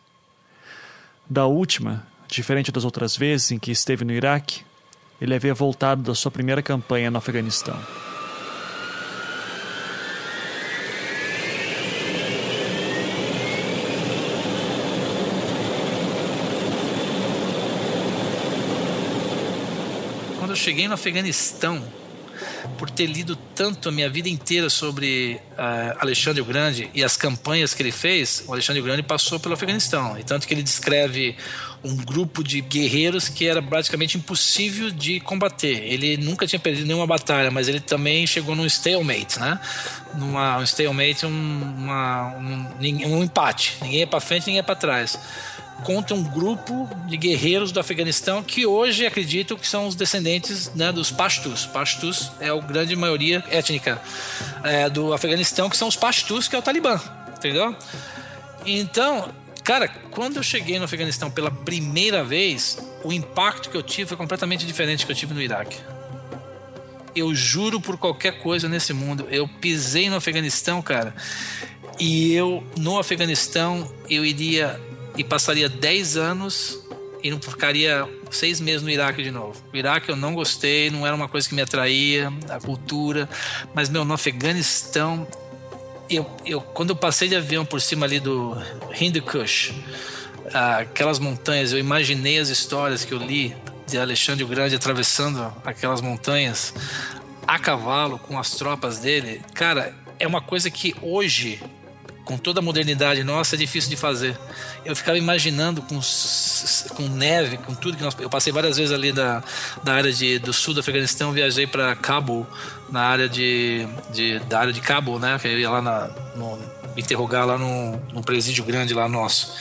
Da última, diferente das outras vezes em que esteve no Iraque, ele havia voltado da sua primeira campanha no Afeganistão. Cheguei no Afeganistão, por ter lido tanto a minha vida inteira sobre uh, Alexandre o Grande e as campanhas que ele fez, o Alexandre o Grande passou pelo Afeganistão. E tanto que ele descreve um grupo de guerreiros que era praticamente impossível de combater. Ele nunca tinha perdido nenhuma batalha, mas ele também chegou num stalemate, né? Numa, um stalemate, um, uma, um, um empate. Ninguém é para frente, ninguém é para trás contra um grupo de guerreiros do Afeganistão que hoje acreditam que são os descendentes né, dos Pashtus. Pashtus é a grande maioria étnica é, do Afeganistão, que são os Pashtus, que é o Talibã, entendeu? Então, cara, quando eu cheguei no Afeganistão pela primeira vez, o impacto que eu tive foi completamente diferente do que eu tive no Iraque. Eu juro por qualquer coisa nesse mundo, eu pisei no Afeganistão, cara, e eu no Afeganistão eu iria e passaria 10 anos e não ficaria seis meses no Iraque de novo. O Iraque eu não gostei, não era uma coisa que me atraía, a cultura, mas meu, no Afeganistão, eu, eu, quando eu passei de avião por cima ali do Hindu Kush, aquelas montanhas, eu imaginei as histórias que eu li de Alexandre o Grande atravessando aquelas montanhas a cavalo com as tropas dele. Cara, é uma coisa que hoje com toda a modernidade nossa, é difícil de fazer. Eu ficava imaginando com, com neve, com tudo que nós. Eu passei várias vezes ali da, da área de, do sul do Afeganistão, viajei para Cabo, na área de, de, da área de Cabo, né? Que eu ia lá na, no, interrogar lá no, no presídio grande lá nosso,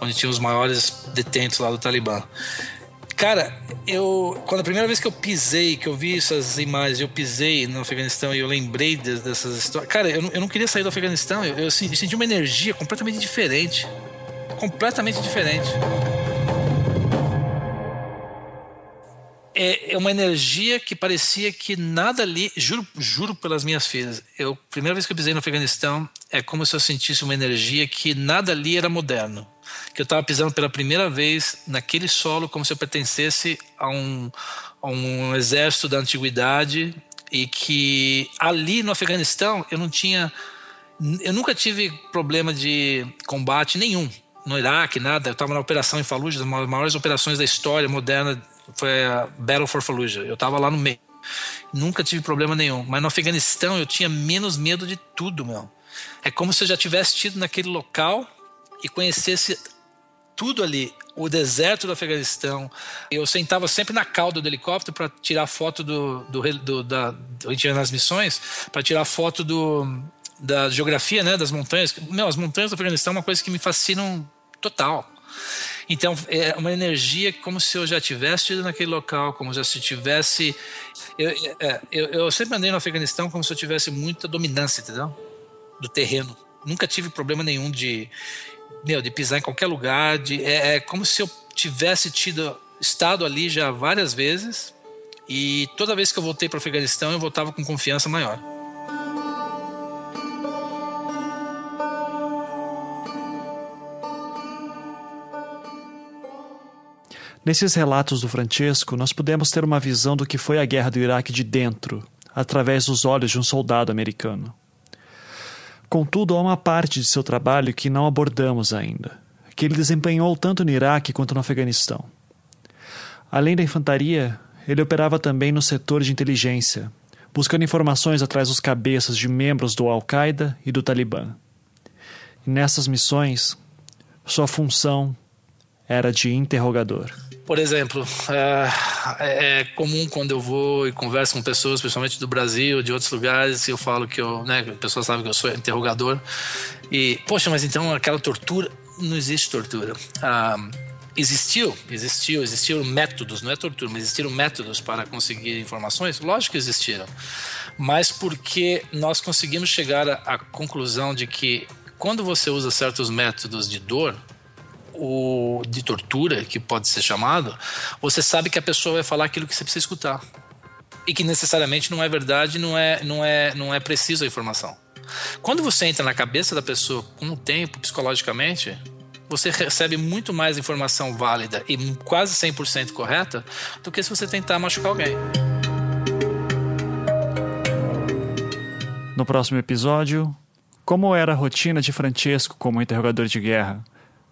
onde tinha os maiores detentos lá do Talibã. Cara, eu. Quando a primeira vez que eu pisei, que eu vi essas imagens, eu pisei no Afeganistão e eu lembrei de, dessas histórias. Cara, eu eu não queria sair do Afeganistão, eu, eu senti uma energia completamente diferente. Completamente diferente. É, é uma energia que parecia que nada ali. Juro, juro pelas minhas filhas. Eu, primeira vez que eu pisei no Afeganistão, é como se eu sentisse uma energia que nada ali era moderno que eu estava pisando pela primeira vez naquele solo como se eu pertencesse a um, a um exército da antiguidade e que ali no Afeganistão eu não tinha eu nunca tive problema de combate nenhum no Iraque nada. Eu estava na operação em Fallujah uma das maiores operações da história moderna foi a Battle for Fallujah. Eu estava lá no meio. Nunca tive problema nenhum. Mas no Afeganistão eu tinha menos medo de tudo meu. É como se eu já tivesse tido naquele local e conhecesse tudo ali, o deserto do Afeganistão. Eu sentava sempre na cauda do helicóptero para tirar foto do, do, do da, a gente ia nas missões para tirar foto do da geografia, né, das montanhas. Meu, as montanhas do Afeganistão é uma coisa que me fascinam total. Então, é uma energia como se eu já tivesse ido naquele local, como se eu tivesse. Eu, é, eu, eu sempre andei no Afeganistão como se eu tivesse muita dominância, entendeu? Do terreno. Nunca tive problema nenhum de meu, de pisar em qualquer lugar, de, é, é como se eu tivesse tido estado ali já várias vezes e toda vez que eu voltei para o Afeganistão eu voltava com confiança maior. Nesses relatos do Francesco, nós podemos ter uma visão do que foi a guerra do Iraque de dentro, através dos olhos de um soldado americano. Contudo, há uma parte de seu trabalho que não abordamos ainda, que ele desempenhou tanto no Iraque quanto no Afeganistão. Além da infantaria, ele operava também no setor de inteligência, buscando informações atrás dos cabeças de membros do Al-Qaeda e do Talibã. E nessas missões, sua função era de interrogador. Por exemplo, é, é, comum quando eu vou e converso com pessoas, principalmente do Brasil, de outros lugares, eu falo que eu, né, a pessoa sabe que eu sou interrogador. E, poxa, mas então aquela tortura, não existe tortura. Ah, existiu, existiu, existiram métodos, não é tortura, mas existiram métodos para conseguir informações? Lógico que existiram. Mas porque nós conseguimos chegar à conclusão de que quando você usa certos métodos de dor, o de tortura, que pode ser chamado, você sabe que a pessoa vai falar aquilo que você precisa escutar. E que necessariamente não é verdade, não é, não é, não é preciso a informação. Quando você entra na cabeça da pessoa com o tempo, psicologicamente, você recebe muito mais informação válida e quase 100% correta do que se você tentar machucar alguém. No próximo episódio, como era a rotina de Francesco como interrogador de guerra?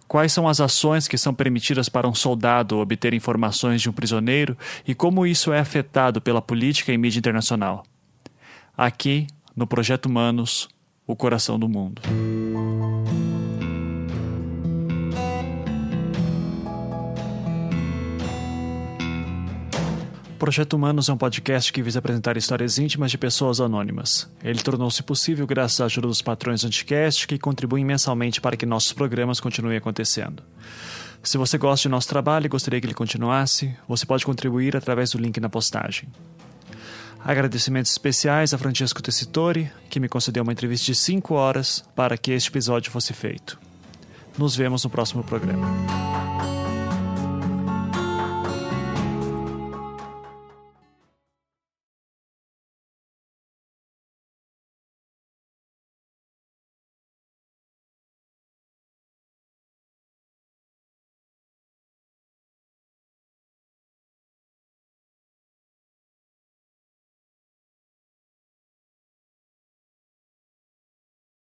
Quais são as ações que são permitidas para um soldado obter informações de um prisioneiro e como isso é afetado pela política e mídia internacional? Aqui, no Projeto Humanos, o coração do mundo. Projeto Humanos é um podcast que visa apresentar histórias íntimas de pessoas anônimas. Ele tornou-se possível graças à ajuda dos patrões do Anticast, que contribuem mensalmente para que nossos programas continuem acontecendo. Se você gosta de nosso trabalho e gostaria que ele continuasse, você pode contribuir através do link na postagem. Agradecimentos especiais a Francesco Tessitori, que me concedeu uma entrevista de 5 horas para que este episódio fosse feito. Nos vemos no próximo programa.